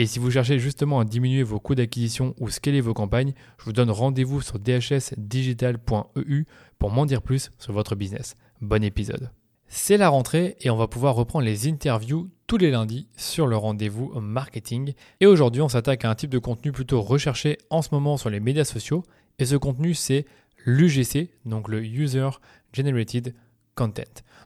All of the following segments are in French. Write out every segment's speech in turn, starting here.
Et si vous cherchez justement à diminuer vos coûts d'acquisition ou scaler vos campagnes, je vous donne rendez-vous sur dhsdigital.eu pour m'en dire plus sur votre business. Bon épisode. C'est la rentrée et on va pouvoir reprendre les interviews tous les lundis sur le rendez-vous marketing. Et aujourd'hui, on s'attaque à un type de contenu plutôt recherché en ce moment sur les médias sociaux. Et ce contenu, c'est l'UGC, donc le User Generated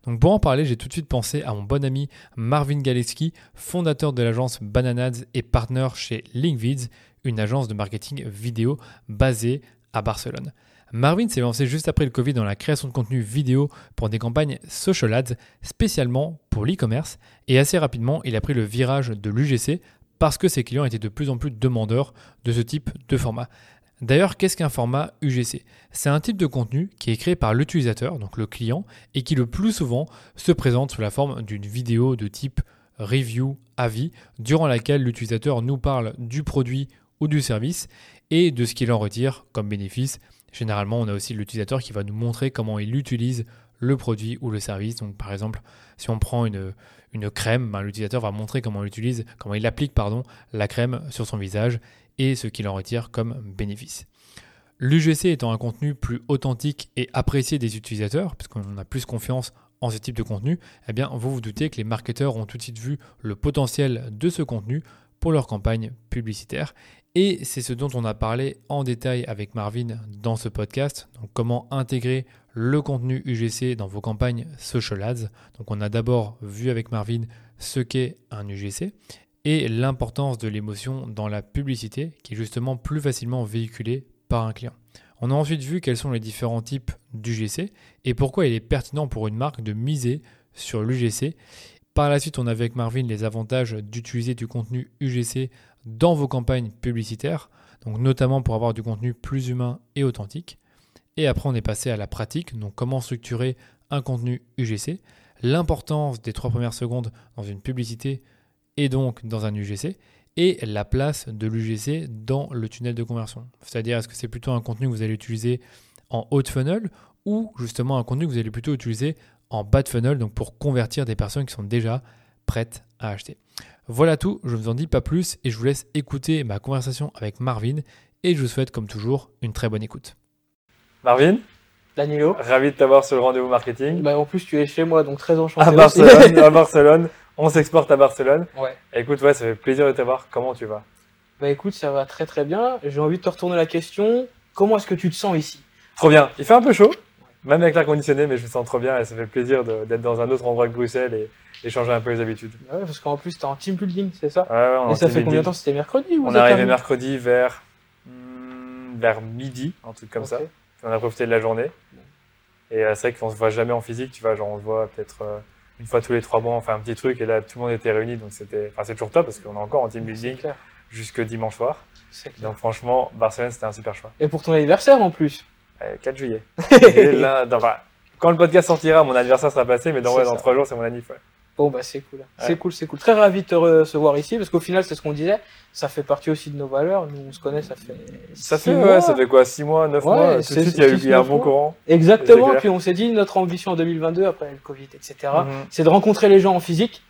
Donc pour en parler, j'ai tout de suite pensé à mon bon ami Marvin Galeski, fondateur de l'agence Bananads et partenaire chez Linkvids, une agence de marketing vidéo basée à Barcelone. Marvin s'est lancé juste après le Covid dans la création de contenu vidéo pour des campagnes social ads, spécialement pour l'e-commerce, et assez rapidement, il a pris le virage de l'UGC parce que ses clients étaient de plus en plus demandeurs de ce type de format. D'ailleurs, qu'est-ce qu'un format UGC C'est un type de contenu qui est créé par l'utilisateur, donc le client, et qui le plus souvent se présente sous la forme d'une vidéo de type review, avis, durant laquelle l'utilisateur nous parle du produit ou du service et de ce qu'il en retire comme bénéfice. Généralement, on a aussi l'utilisateur qui va nous montrer comment il utilise le produit ou le service. Donc, par exemple, si on prend une, crème, ben, l'utilisateur va montrer comment il comment il applique pardon, la crème sur son visage et ce qu'il en retire comme bénéfice. L'UGC étant un contenu plus authentique et apprécié des utilisateurs, puisqu'on a plus confiance en ce type de contenu, eh bien, vous vous doutez que les marketeurs ont tout de suite vu le potentiel de ce contenu pour leur campagne publicitaire. Et c'est ce dont on a parlé en détail avec Marvin dans ce podcast. Donc, comment intégrer le contenu UGC dans vos campagnes social ads. Donc, on a d'abord vu avec Marvin ce qu'est un UGC et l'importance de l'émotion dans la publicité qui est justement plus facilement véhiculée par un client. On a ensuite vu quels sont les différents types d'UGC et pourquoi il est pertinent pour une marque de miser sur l'UGC. Par la suite, on a avec Marvin les avantages d'utiliser du contenu UGC dans vos campagnes publicitaires, donc notamment pour avoir du contenu plus humain et authentique. Et après, on est passé à la pratique, donc comment structurer un contenu UGC, l'importance des trois premières secondes dans une publicité et donc dans un UGC, et la place de l'UGC dans le tunnel de conversion. C'est-à-dire, est-ce que c'est plutôt un contenu que vous allez utiliser en haut de funnel ou justement un contenu que vous allez plutôt utiliser en bas de funnel, donc pour convertir des personnes qui sont déjà prêtes à acheter. Voilà tout, je ne vous en dis pas plus et je vous laisse écouter ma conversation avec Marvin et je vous souhaite comme toujours une très bonne écoute. Marvin Danilo. Ravi de t'avoir sur le rendez-vous marketing. Bah, en plus, tu es chez moi, donc très enchanté. À Barcelone, à Barcelone. On s'exporte à Barcelone. Ouais. Écoute, ouais, ça fait plaisir de t'avoir. Comment tu vas? Bah écoute, ça va très très bien. J'ai envie de te retourner la question. Comment est-ce que tu te sens ici? Trop bien. Il fait un peu chaud, même avec l'air conditionné, mais je me sens trop bien et ça fait plaisir d'être dans un autre endroit que Bruxelles et, changer un peu les habitudes. Ouais, parce qu'en plus, t'es en team building, c'est ça? Ouais, ouais, Et ça fait combien de temps? C'était mercredi On est arrivé mercredi vers, hmm, vers midi, un truc comme ça. On a profité de la journée. Et euh, c'est vrai qu'on se voit jamais en physique, tu vois, genre on se voit peut-être euh, une fois tous les trois mois, on fait un petit truc et là tout le monde était réuni, donc c'était, enfin c'est toujours top parce qu'on est encore en team building jusque dimanche soir. Donc franchement, Barcelone c'était un super choix. Et pour ton anniversaire en plus 4 juillet. quand le podcast sortira, mon anniversaire sera passé, mais dans, ouais, dans 3 jours c'est mon anniversaire. Bon, bah, c'est cool. C'est cool, c'est cool. Très ravi de te recevoir ici, parce qu'au final, c'est ce qu'on disait. Ça fait partie aussi de nos valeurs. Nous, on se connaît, ça fait. Ça fait, ouais, ça fait quoi 6 mois, 9 mois Tout de suite, il y a eu un bon courant. Exactement. Puis on s'est dit, notre ambition en 2022, après le Covid, etc., mhm. c'est de rencontrer les gens en physique.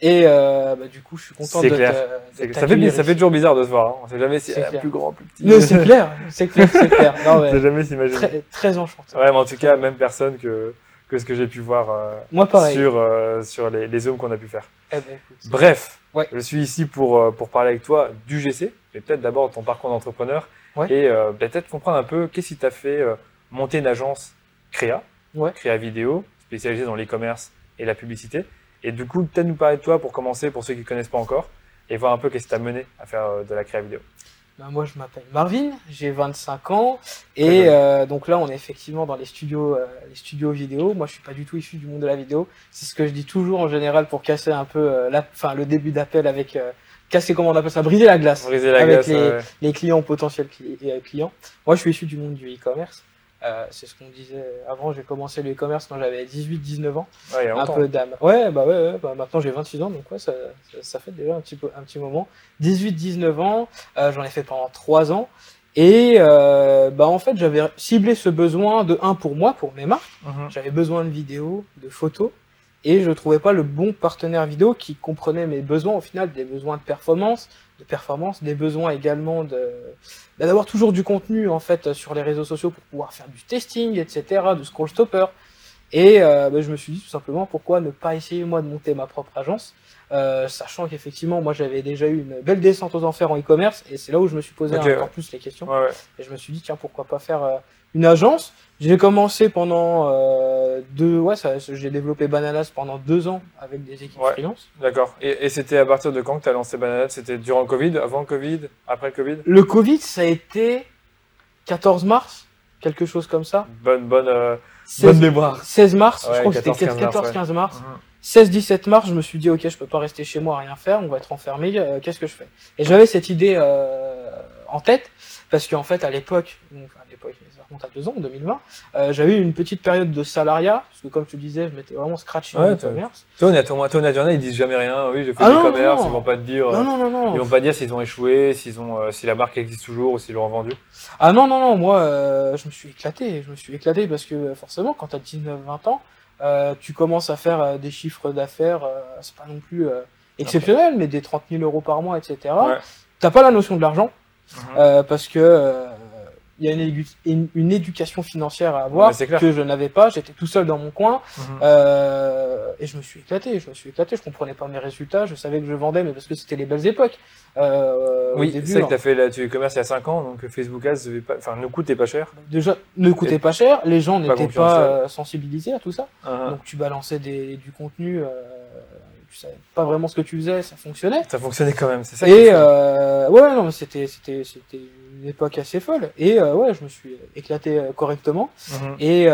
Et euh, bah, du coup, je suis content de clair. ça, fait, ça fait toujours bizarre de se voir. Hein. On sait jamais si c'est plus grand, plus petit. Non, c'est clair. C'est clair, c'est clair. Non, sait jamais s'imaginer. Très, très enchanté. Ouais, mais en tout cas, même personne que que ce que j'ai pu voir euh, Moi, pareil. sur, euh, sur les, les zooms qu'on a pu faire. Eh ben, Bref, je suis ici pour, euh, pour parler avec toi du GC, mais peut-être d'abord ton parcours d'entrepreneur et peut-être comprendre un peu qu'est-ce qui t'a fait monter une agence créa, Ouais. créa vidéo, spécialisée dans l'e-commerce et la publicité. Et du coup, peut-être nous parler de toi pour commencer, pour ceux qui ne connaissent pas encore, et voir un peu qu'est-ce qui t'a mené à faire euh, de la créa vidéo. Ben, moi, je m'appelle Marvin, j'ai 25 ans, et euh, donc là, on est effectivement dans les studios, euh, les studios vidéo. Moi, je suis pas du tout issu du monde de la vidéo. C'est ce que je dis toujours en général pour casser un peu, euh, la, le début d'appel avec casser, comment on appelle ça, briser la glace. Briser la Avec glace, les- ouais. les clients potentiels cli- clients. Moi, je suis issu du monde du e-commerce. Euh, c'est ce qu'on disait avant. J'ai commencé le e-commerce quand j'avais 18-19 ans. Ouais, Un peu d'âme. Ouais, bah ouais, ouais, bah maintenant j'ai 26 ans, donc ouais, ça, ça, ça fait déjà un petit, peu, un petit moment. 18-19 ans, euh, j'en ai fait pendant 3 ans. Et euh, bah en fait, j'avais ciblé ce besoin de un pour moi, pour mes marques. Mhm. J'avais besoin de vidéos, de photos, et je trouvais pas le bon partenaire vidéo qui comprenait mes besoins au final, des besoins de performance, de performance, des besoins également de bah, d'avoir toujours du contenu en fait sur les réseaux sociaux pour pouvoir faire du testing, etc., de scroll stopper. Et euh, bah, je me suis dit tout simplement pourquoi ne pas essayer moi de monter ma propre agence, euh, sachant qu'effectivement moi j'avais déjà eu une belle descente aux enfers en e-commerce et c'est là où je me suis posé encore ouais. plus les questions. Ouais, ouais. Et je me suis dit, tiens, pourquoi pas faire euh, une agence J'ai commencé pendant euh, deux... Ouais, j'ai développé Bananas pendant deux ans avec des équipes Ouais. freelance. D'accord. Et, et c'était à partir de quand que tu as lancé Banana C'était durant le Covid, avant le Covid, après le Covid? Le Covid, ça a été 14 mars, quelque chose comme ça. Bonne, bonne, euh, 16, bonne mémoire. 16 mars, Ouais, je crois que c'était 14-15 mars, 14-15 mars. Mhm. 16-17 mars, je me suis dit, ok, je peux pas rester chez moi à rien faire, on va être enfermé, euh, qu'est-ce que je fais? Et j'avais cette idée euh, en tête, parce qu'en fait, à l'époque, à l'époque, remonte à deux ans, en 2020, euh, j'avais eu une petite période de salariat, parce que comme tu disais, je m'étais vraiment scratché Ouais, dans t'as- e-commerce. Toi, honnêtement, toi, honnêtement, ils disent jamais rien. Oui, j'ai fait Ah du non, commerce, non. ils vont pas te dire. euh, Non, non, non, Ils non. vont pas dire s'ils ont échoué, s'ils ont, euh, si la marque existe toujours ou s'ils l'ont vendue. Ah non, non, non, moi, euh, je me suis éclaté, je me suis éclaté parce que euh, forcément, quand t'as 19-20 ans, euh, tu commences à faire euh, des chiffres d'affaires, euh, c'est pas non plus euh, exceptionnel, mais des 30 000 euros par mois, etc. Ouais. T'as pas la notion de l'argent, Mhm. euh, parce que euh, il y a une, une, une éducation financière à avoir Ouais, que je n'avais pas. J'étais tout seul dans mon coin Mhm. euh, et je me suis éclaté. Je me suis éclaté. Je comprenais pas mes résultats. Je savais que je vendais, mais parce que c'était les belles époques. Euh, oui, c'est vrai hein. que t'as fait la, tu e-commerce il y a 5 ans, donc Facebook Ads devait pas, enfin, ne coûtait pas cher. déjà ne coûtait pas cher. Les gens n'étaient pas euh, sensibilisés à tout ça. Mhm. Donc tu balançais des, du contenu. Euh, tu savais pas vraiment ce que tu faisais. Ça fonctionnait. Ça fonctionnait quand même, c'est ça. Et euh, ouais, non, mais c'était c'était c'était une époque assez folle. Et euh, ouais, je me suis éclaté euh, correctement. Mhm. Et et,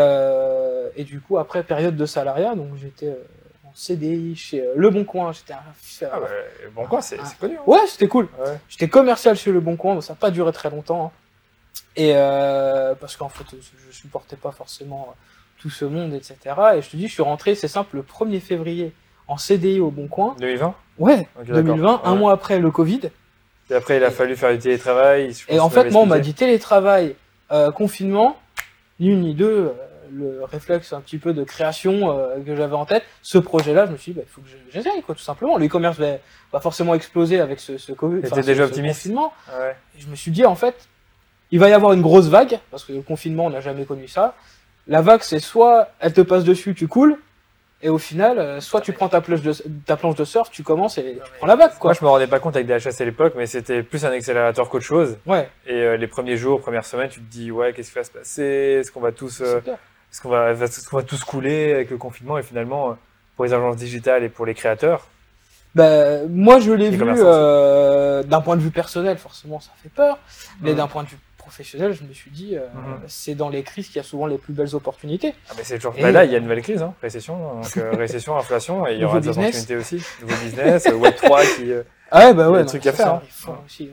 et du coup, après période de salariat, donc j'étais euh, en CDI chez euh, Le Bon Coin. J'étais un- Ah, bah, bon, quoi, c'est c'est connu. hein. Ouais, c'était cool. Ouais. J'étais commercial chez Le Bon Coin, mais ça n'a pas duré très longtemps. hein. Et euh, parce qu'en fait, je supportais pas forcément euh, tout ce monde, etc. Et je te dis, je suis rentré, c'est simple, le 1er février en CDI au Bon Coin. 2020. Ouais, Ok, d'accord. 2020, un mois après le Covid. Et après, il a Et- fallu faire du télétravail. Et en fait, moi, on m'a dit télétravail, euh, confinement, ni une ni deux, euh, le réflexe un petit peu de création euh, que j'avais en tête. Ce projet-là, je me suis dit, bah, il faut que je- j'essaye, quoi, tout simplement. Le e-commerce va, va forcément exploser avec ce, ce Covid. Enfin, déjà ce optimiste confinement. Ouais. Et je me suis dit, en fait, il va y avoir une grosse vague, parce que le confinement, on n'a jamais connu ça. La vague, c'est soit elle te passe dessus, tu coules, et au final, euh, soit tu prends ta planche de, ta planche de surf, tu commences et tu prends la quoi. Moi, je me rendais pas compte avec DHS à l'époque, mais c'était plus un accélérateur qu'autre chose. Ouais, Et euh, les premiers jours, premières semaines, tu te dis, ouais, qu'est-ce qui va se passer? Est-ce qu'on va tous, euh, est-ce qu'on va, est-ce qu'on va tous couler avec le confinement? Et finalement, pour les agences digitales et pour les créateurs, Ben, moi, je l'ai vu euh, d'un point de vue personnel, forcément, ça fait peur. Mais Mhm. d'un point de vue professionnel, je me suis dit, euh, Mhm. c'est dans les crises qu'il y a souvent les plus belles opportunités. ah, mais c'est toujours. Et- Bah là, il y a une nouvelle crise, hein, récession, donc euh, récession, inflation, et il y aura des opportunités aussi, nouveau business, euh, Web 3 qui. Ah ouais, bah ouais. des trucs à faire, ça hein. aussi.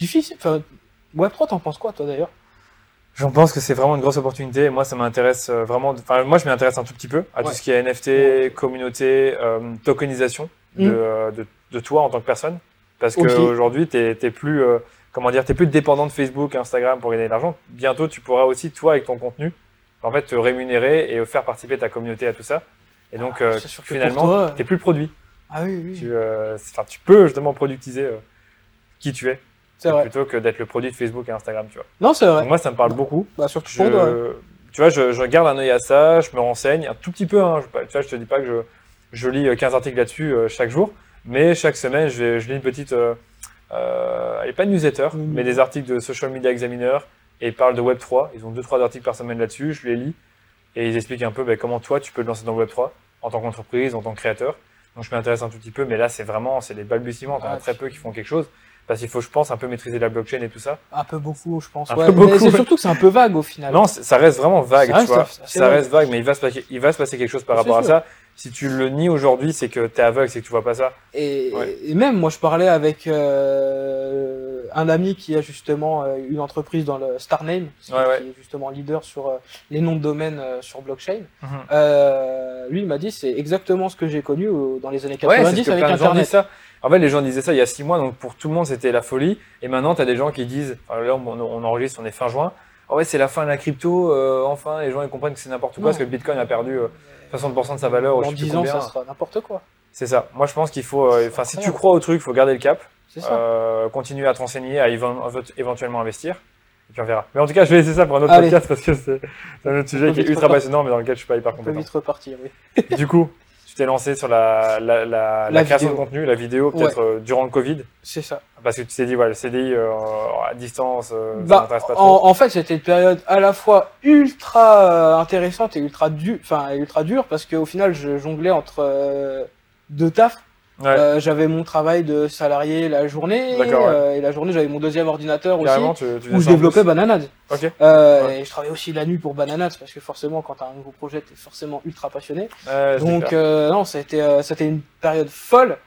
Difficile. Enfin, Web3, t'en penses quoi, toi, d'ailleurs? J'en pense que c'est vraiment une grosse opportunité. Et moi, ça m'intéresse vraiment. Enfin, moi, je m'intéresse un tout petit peu à tout ce qui est NFT, communauté, euh, tokenisation de, Mm. de, de toi en tant que personne. Parce qu'aujourd'hui, t'es t'es plus, euh, comment dire, t'es plus dépendant de Facebook, Instagram pour gagner de l'argent. Bientôt, tu pourras aussi, toi, avec ton contenu, en fait, te rémunérer et faire participer ta communauté à tout ça. Et donc, euh, Ah, pour finalement, toi, t'es plus le produit. Ah oui, oui. Tu, euh, tu peux justement productiser euh, qui tu es, c'est vrai. plutôt que d'être le produit de Facebook et Instagram, tu vois. Non, c'est vrai. Donc moi, ça me parle beaucoup. Bah, surtout Je, pour toi. tu vois, je, je garde un œil à ça, je me renseigne un tout petit peu. Hein, je, tu vois, je te dis pas que je, je lis euh, 15 articles là-dessus euh, chaque jour, mais chaque semaine, je lis une petite, euh, allez, pas une newsletter, Une- mais des articles de Social Media Examiner, et ils parlent de Web3. Ils ont deux, trois articles par semaine là-dessus, je les lis et ils expliquent un peu ben, comment toi tu peux te lancer dans le Web3 en tant qu'entreprise, en tant que créateur. Donc je m'intéresse un tout petit peu, mais là c'est vraiment c'est des balbutiements. As Ah, très peu qui font quelque chose parce qu'il faut, je pense, un peu maîtriser la blockchain et tout ça. Un peu beaucoup, je pense. Un ouais. peu beaucoup, Mais c'est surtout que c'est un peu vague au final. Non, ça reste vraiment vague, Ça tu reste vois. Ça reste vague, mais il va se passer, il va se passer quelque chose par rapport à ça. Si tu le nies aujourd'hui, c'est que t'es aveugle, c'est que tu vois pas ça. Et, Ouais. et même, moi, je parlais avec euh, un ami qui a justement euh, une entreprise dans le Starname, qui, Ouais, ouais. qui est justement leader sur euh, les noms de domaine euh, sur blockchain. Mhm. Euh, lui, il m'a dit, c'est exactement ce que j'ai connu dans les années Ouais, c'est 90 ce que avec plein Internet. ça. En fait, les gens disaient ça il y a six mois, donc pour tout le monde, c'était la folie. Et maintenant, tu as des gens qui disent, là, on, on enregistre, on est fin juin. Ah ouais, c'est la fin de la crypto, euh, enfin, les gens ils comprennent que c'est n'importe quoi, Non. parce que le bitcoin a perdu euh, 60% de sa valeur, Dans sais plus 10 ans, ça sera n'importe quoi. C'est ça. Moi, je pense qu'il faut, euh, enfin, si tu crois au truc, il faut garder le cap, euh, continuer à te renseigner, à éven- éventuellement investir. Et puis on verra. Mais en tout cas, je vais laisser ça pour un autre Allez. podcast parce que c'est un autre sujet qui est ultra passionnant, mais dans lequel je suis pas hyper On peut compétent. vite repartir, oui. Du coup, t'es lancé sur la, la, la, la, La création vidéo. de contenu, la vidéo, peut-être euh, durant le Covid, C'est ça. parce que tu t'es dit, voilà, le CDI euh, à distance, euh, ça Bah, m'intéresse pas trop. en, en fait, c'était une période à la fois ultra intéressante et ultra et ultra dure, parce qu'au final, je jonglais entre deux tafs. Ouais, Euh, j'avais mon travail de salarié la journée, ouais. euh, et la journée, j'avais mon deuxième ordinateur aussi, tu, tu où je développais. Ok. Euh, Ouais. Et je travaillais aussi la nuit pour Bananade, parce que forcément, quand t'as un nouveau projet, t'es forcément ultra passionné. Donc, non, c'était c'était une période folle,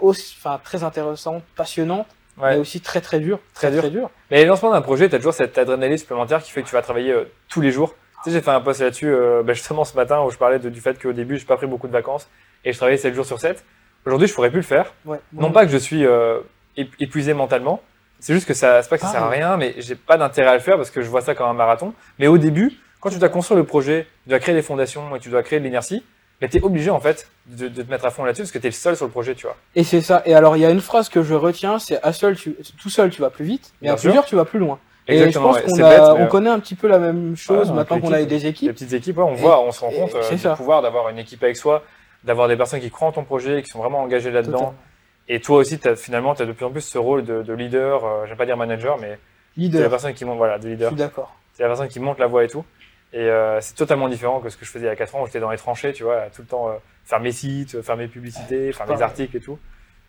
aussi, enfin très intéressante, passionnante, mais aussi très très dure, Très dur. très dure. Mais le lancement d'un projet, tu as toujours cette adrénaline supplémentaire qui fait que tu vas travailler tous les jours. Tu sais, j'ai fait un post là-dessus bah, justement ce matin où je parlais de- du fait qu'au début, j'ai pas pris beaucoup de vacances et je travaillais 7 jours sur 7. Aujourd'hui, je pourrais plus le faire. Ouais. Non pas que je suis euh, ép- épuisé mentalement, c'est juste que ça, c'est pas que ça Ah, sert à ouais. rien, mais j'ai pas d'intérêt à le faire parce que je vois ça comme un marathon. Mais au début, quand tu dois construire le projet, tu dois créer des fondations et tu dois créer de l'inertie, mais t'es obligé en fait de, de te mettre à fond là-dessus parce que t'es le seul sur le projet, tu vois. Et c'est ça. Et alors, il y a une phrase que je retiens, c'est à seul, tu, tout seul, tu vas plus vite, mais Bien à sûr. plusieurs, tu vas plus loin. Exactement. et je pense ouais. qu'on a- bête, on connaît un petit peu la même chose Ah, maintenant qu'on a des Les équipes. petites équipes, ouais, on voit, on se rend compte euh, du pouvoir d'avoir une équipe avec soi, d'avoir des personnes qui croient en ton projet, qui sont vraiment engagées là-dedans. Et toi aussi, as, finalement, tu as de plus en plus ce rôle de, de leader, euh, j'aime pas dire manager, mais c'est la Leader, personne qui monte, voilà, de je leader. suis d'accord. C'est la personne qui monte la voix et tout. Et euh, c'est totalement différent que ce que je faisais il y a 4 ans où j'étais dans les tranchées, tu vois, tout le temps euh, faire mes sites, euh, faire mes publicités, faire mes articles et tout.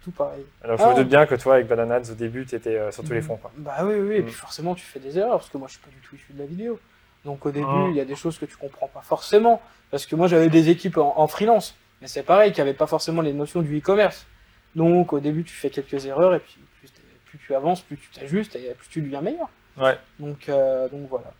Tout pareil. Alors je Ah. me doute bien que toi, avec Bananads, au début, tu étais sur tous les Mhm. fronts. Quoi. Bah oui, oui, oui. Et Mm. puis forcément, tu fais des erreurs, parce que moi, je suis pas du tout issu de la vidéo. Donc au début, Mm. il y a des choses que tu comprends pas forcément. Parce que moi, j'avais des équipes en, en freelance. Mais c'est pareil, qui avaient pas forcément les notions du e-commerce. Donc au début, tu fais quelques erreurs, et puis plus, plus tu avances, plus tu t'ajustes, et plus tu deviens meilleur. Ouais, Donc, euh, donc voilà.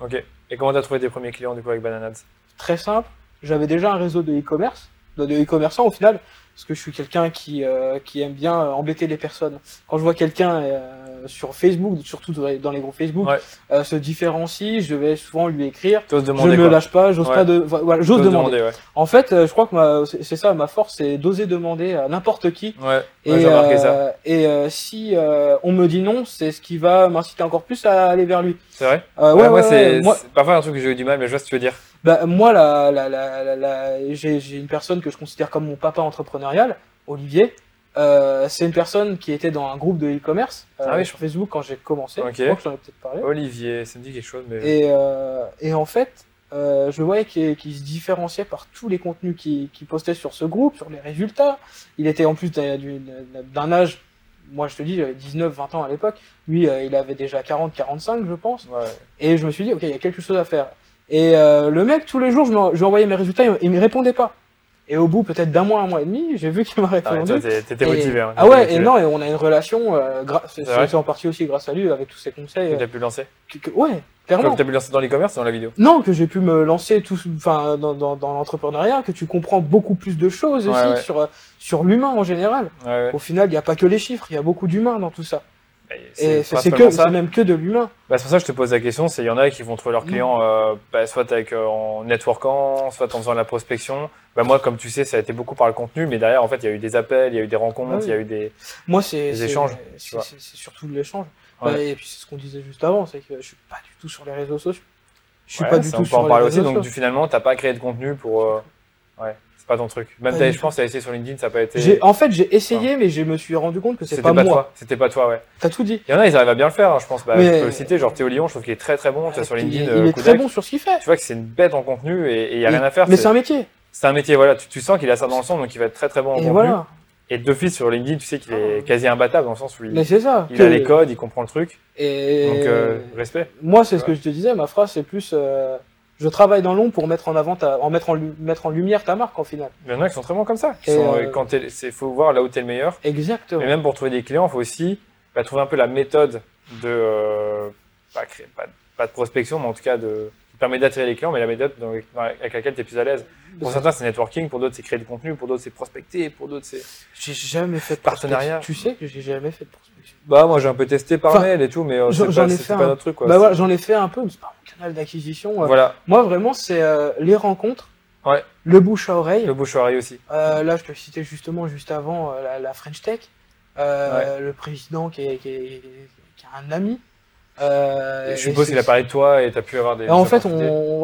ok. Et comment t'as trouvé tes premiers clients du coup avec Bananads très simple. J'avais déjà un réseau de e-commerce, de e-commerçants au final, parce que je suis quelqu'un qui, euh, qui aime bien euh, embêter les personnes. Quand je vois quelqu'un euh, sur Facebook, surtout dans les, dans les groupes Facebook, Ouais. euh, se différencie, je vais souvent lui écrire. T'oses Je demander ne me lâche pas, j'ose Ouais. pas de, voilà, j'ose demander. ouais. En fait, euh, je crois que ma- c'est ça, ma force, c'est d'oser demander à n'importe qui. Et, ça. euh, et euh, si euh, on me dit non, c'est ce qui va m'inciter encore plus à aller vers lui. C'est vrai? Euh, ouais, moi, c'est parfois un truc que j'ai eu du mal, mais je vois ce que tu veux dire. Bah, moi, la, j'ai une personne que je considère comme mon papa entrepreneurial, Olivier. Euh, c'est une personne qui était dans un groupe de e-commerce euh, Ah oui, sur Facebook quand j'ai commencé. Ok. Je crois que j'en ai peut-être parlé. Olivier, ça me dit quelque chose, mais. Et, euh, et en fait, euh, je voyais qu'il se différenciait par tous les contenus qu'il postait sur ce groupe, sur les résultats. Il était en plus d'un âge, moi je te dis, j'avais 19-20 ans à l'époque. Lui, euh, il avait déjà 40-45, je pense. Ouais. Et je me suis dit, ok, il y a quelque chose à faire. Et euh, le mec, tous les jours, je, lui envoyais mes résultats, il, me répondait pas. Et au bout peut-être d'un mois, un mois et demi, j'ai vu qu'il m'a Ah, répondu. toi, t'es- t'étais motivé. Hein, ah ouais, et non, et on a une relation, euh, c'est en partie aussi grâce à lui, avec tous ses conseils. Que euh, t'as pu lancer. que- que- ouais, clairement. que t'as pu lancer dans l'e-commerce dans la vidéo Non, que j'ai pu me lancer tout, enfin, dans, dans, dans l'entrepreneuriat, que tu comprends beaucoup plus de choses Ouais, aussi ouais. sur, euh, sur l'humain en général. Ouais, ouais. Au final, il n'y a pas que les chiffres, il y a beaucoup d'humain dans tout ça. C'est que, c'est même que de l'humain. Bah, c'est pour ça que je te pose la question. C'est il y en a qui vont trouver leurs Mm. clients euh, bah, soit avec euh, en networkant, soit en faisant de la prospection. Bah, moi, comme tu sais, ça a été beaucoup par le contenu, mais derrière, en fait, il y a eu des appels, il y a eu des rencontres, Ah oui. il y a eu des. Moi, c'est- échanges, tu c'est surtout de l'échange. Ouais. Bah, et puis c'est ce qu'on disait juste avant, c'est que je suis pas du tout sur les réseaux sociaux. Je suis Ouais, pas du tout on peut sur en les parler réseaux aussi. Donc, du, finalement, t'as pas créé de contenu pour. euh, Ouais. Pas ton truc. Même je pense t'as essayé sur LinkedIn, ça n'a pas été. En fait, j'ai essayé, mais je me suis rendu compte que C'était pas, pas, moi. toi. C'était pas toi, ouais. T'as tout dit. Il y en a, ils arrivent à bien le faire, hein, je pense. Bah, Mais- Je peux le citer, genre Théo Lyon, je trouve qu'il est très très bon. Tu vois, sur LinkedIn, il euh, est très bon sur ce qu'il fait. Tu vois que c'est une bête en contenu et il y a rien à faire. Mais c'est- un métier. C'est un métier, voilà. Tu, tu sens qu'il a ça dans le sang, donc il va être très très bon en Et contenu. voilà. Et d'office sur LinkedIn, tu sais qu'il est quasi imbattable dans le sens où il, Mais c'est ça. il a les codes, il comprend le truc. Et Donc euh, respect. moi, c'est ce Ouais. que je te disais. Ma phrase, c'est plus. Je travaille dans l'ombre pour mettre en avant, ta... en mettre en, mettre en lumière ta marque, en final. Il y en a qui sont très bons comme ça. Qui sont, euh, quand c'est faut voir là où t'es le meilleur. Exactement. Mais même pour trouver des clients, il faut aussi bah, trouver un peu la méthode de euh, pas, créer, pas, pas de prospection, mais en tout cas de qui permet d'attirer les clients, mais la méthode dans- dans- avec laquelle tu es plus à l'aise. Pour certains, c'est networking, pour d'autres, c'est créer du contenu, pour d'autres, c'est prospecter, pour d'autres, c'est. J'ai jamais fait de Partenariat. Tu sais que j'ai jamais fait de prospection. Bah, moi, j'ai un peu testé par Enfin, mail et tout, mais euh, c'est pas, ai notre truc, quoi. bah voilà, j'en ai fait un peu, mais c'est pas canal d'acquisition. euh. Voilà, Moi, vraiment, c'est euh, les rencontres, Ouais. le bouche à oreille. le bouche-oreille aussi. Euh, là, je te citais justement juste avant la, la French Tech, le président qui est, qui est- qui est un ami. Euh, je suppose qu'il a parlé de toi et t'as pu avoir des. En fait, on,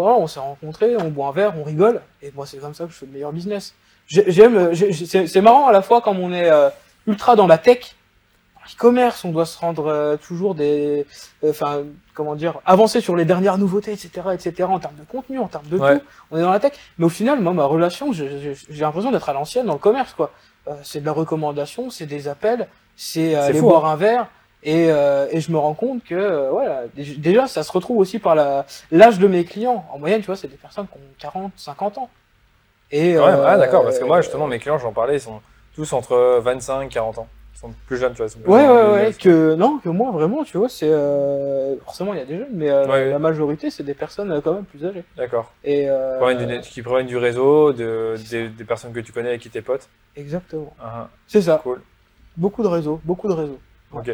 on s'est rencontrés, on boit un verre, on rigole, et moi, c'est comme ça que je fais le meilleur business. J'ai- J'aime, j'ai- j'ai- c'est marrant à la fois quand on est ultra dans la tech, dans l'e-commerce, on doit se rendre toujours des, enfin, comment dire, avancer sur les dernières nouveautés, etc., etc., en termes de contenu, en termes de Ouais. tout. On est dans la tech, mais au final, moi, ma relation, j'ai l'impression d'être à l'ancienne dans le commerce, quoi. Euh, c'est de la recommandation, c'est des appels, c'est euh, aller fou, boire un verre. Et, euh, et je me rends compte que euh, voilà, dé- déjà ça se retrouve aussi par l'âge de mes clients. En moyenne, tu vois, c'est des personnes qui ont 40, 50 ans. Et Ouais, ah, d'accord, parce que moi, justement, mes clients, j'en parlais, ils sont tous entre 25 et 40 ans. Plus jeunes, tu vois. Ouais, ouais, ouais, que non, que moi vraiment, tu vois, c'est euh, forcément il y a des jeunes, mais euh, Ouais, la majorité c'est des personnes euh, quand même plus âgées. D'accord. Et euh, Qui proviennent du réseau, de, des, des personnes que tu connais avec qui t'es potes. exactement, Ah, c'est ça. Cool. Beaucoup de réseaux, beaucoup de réseaux. Ok.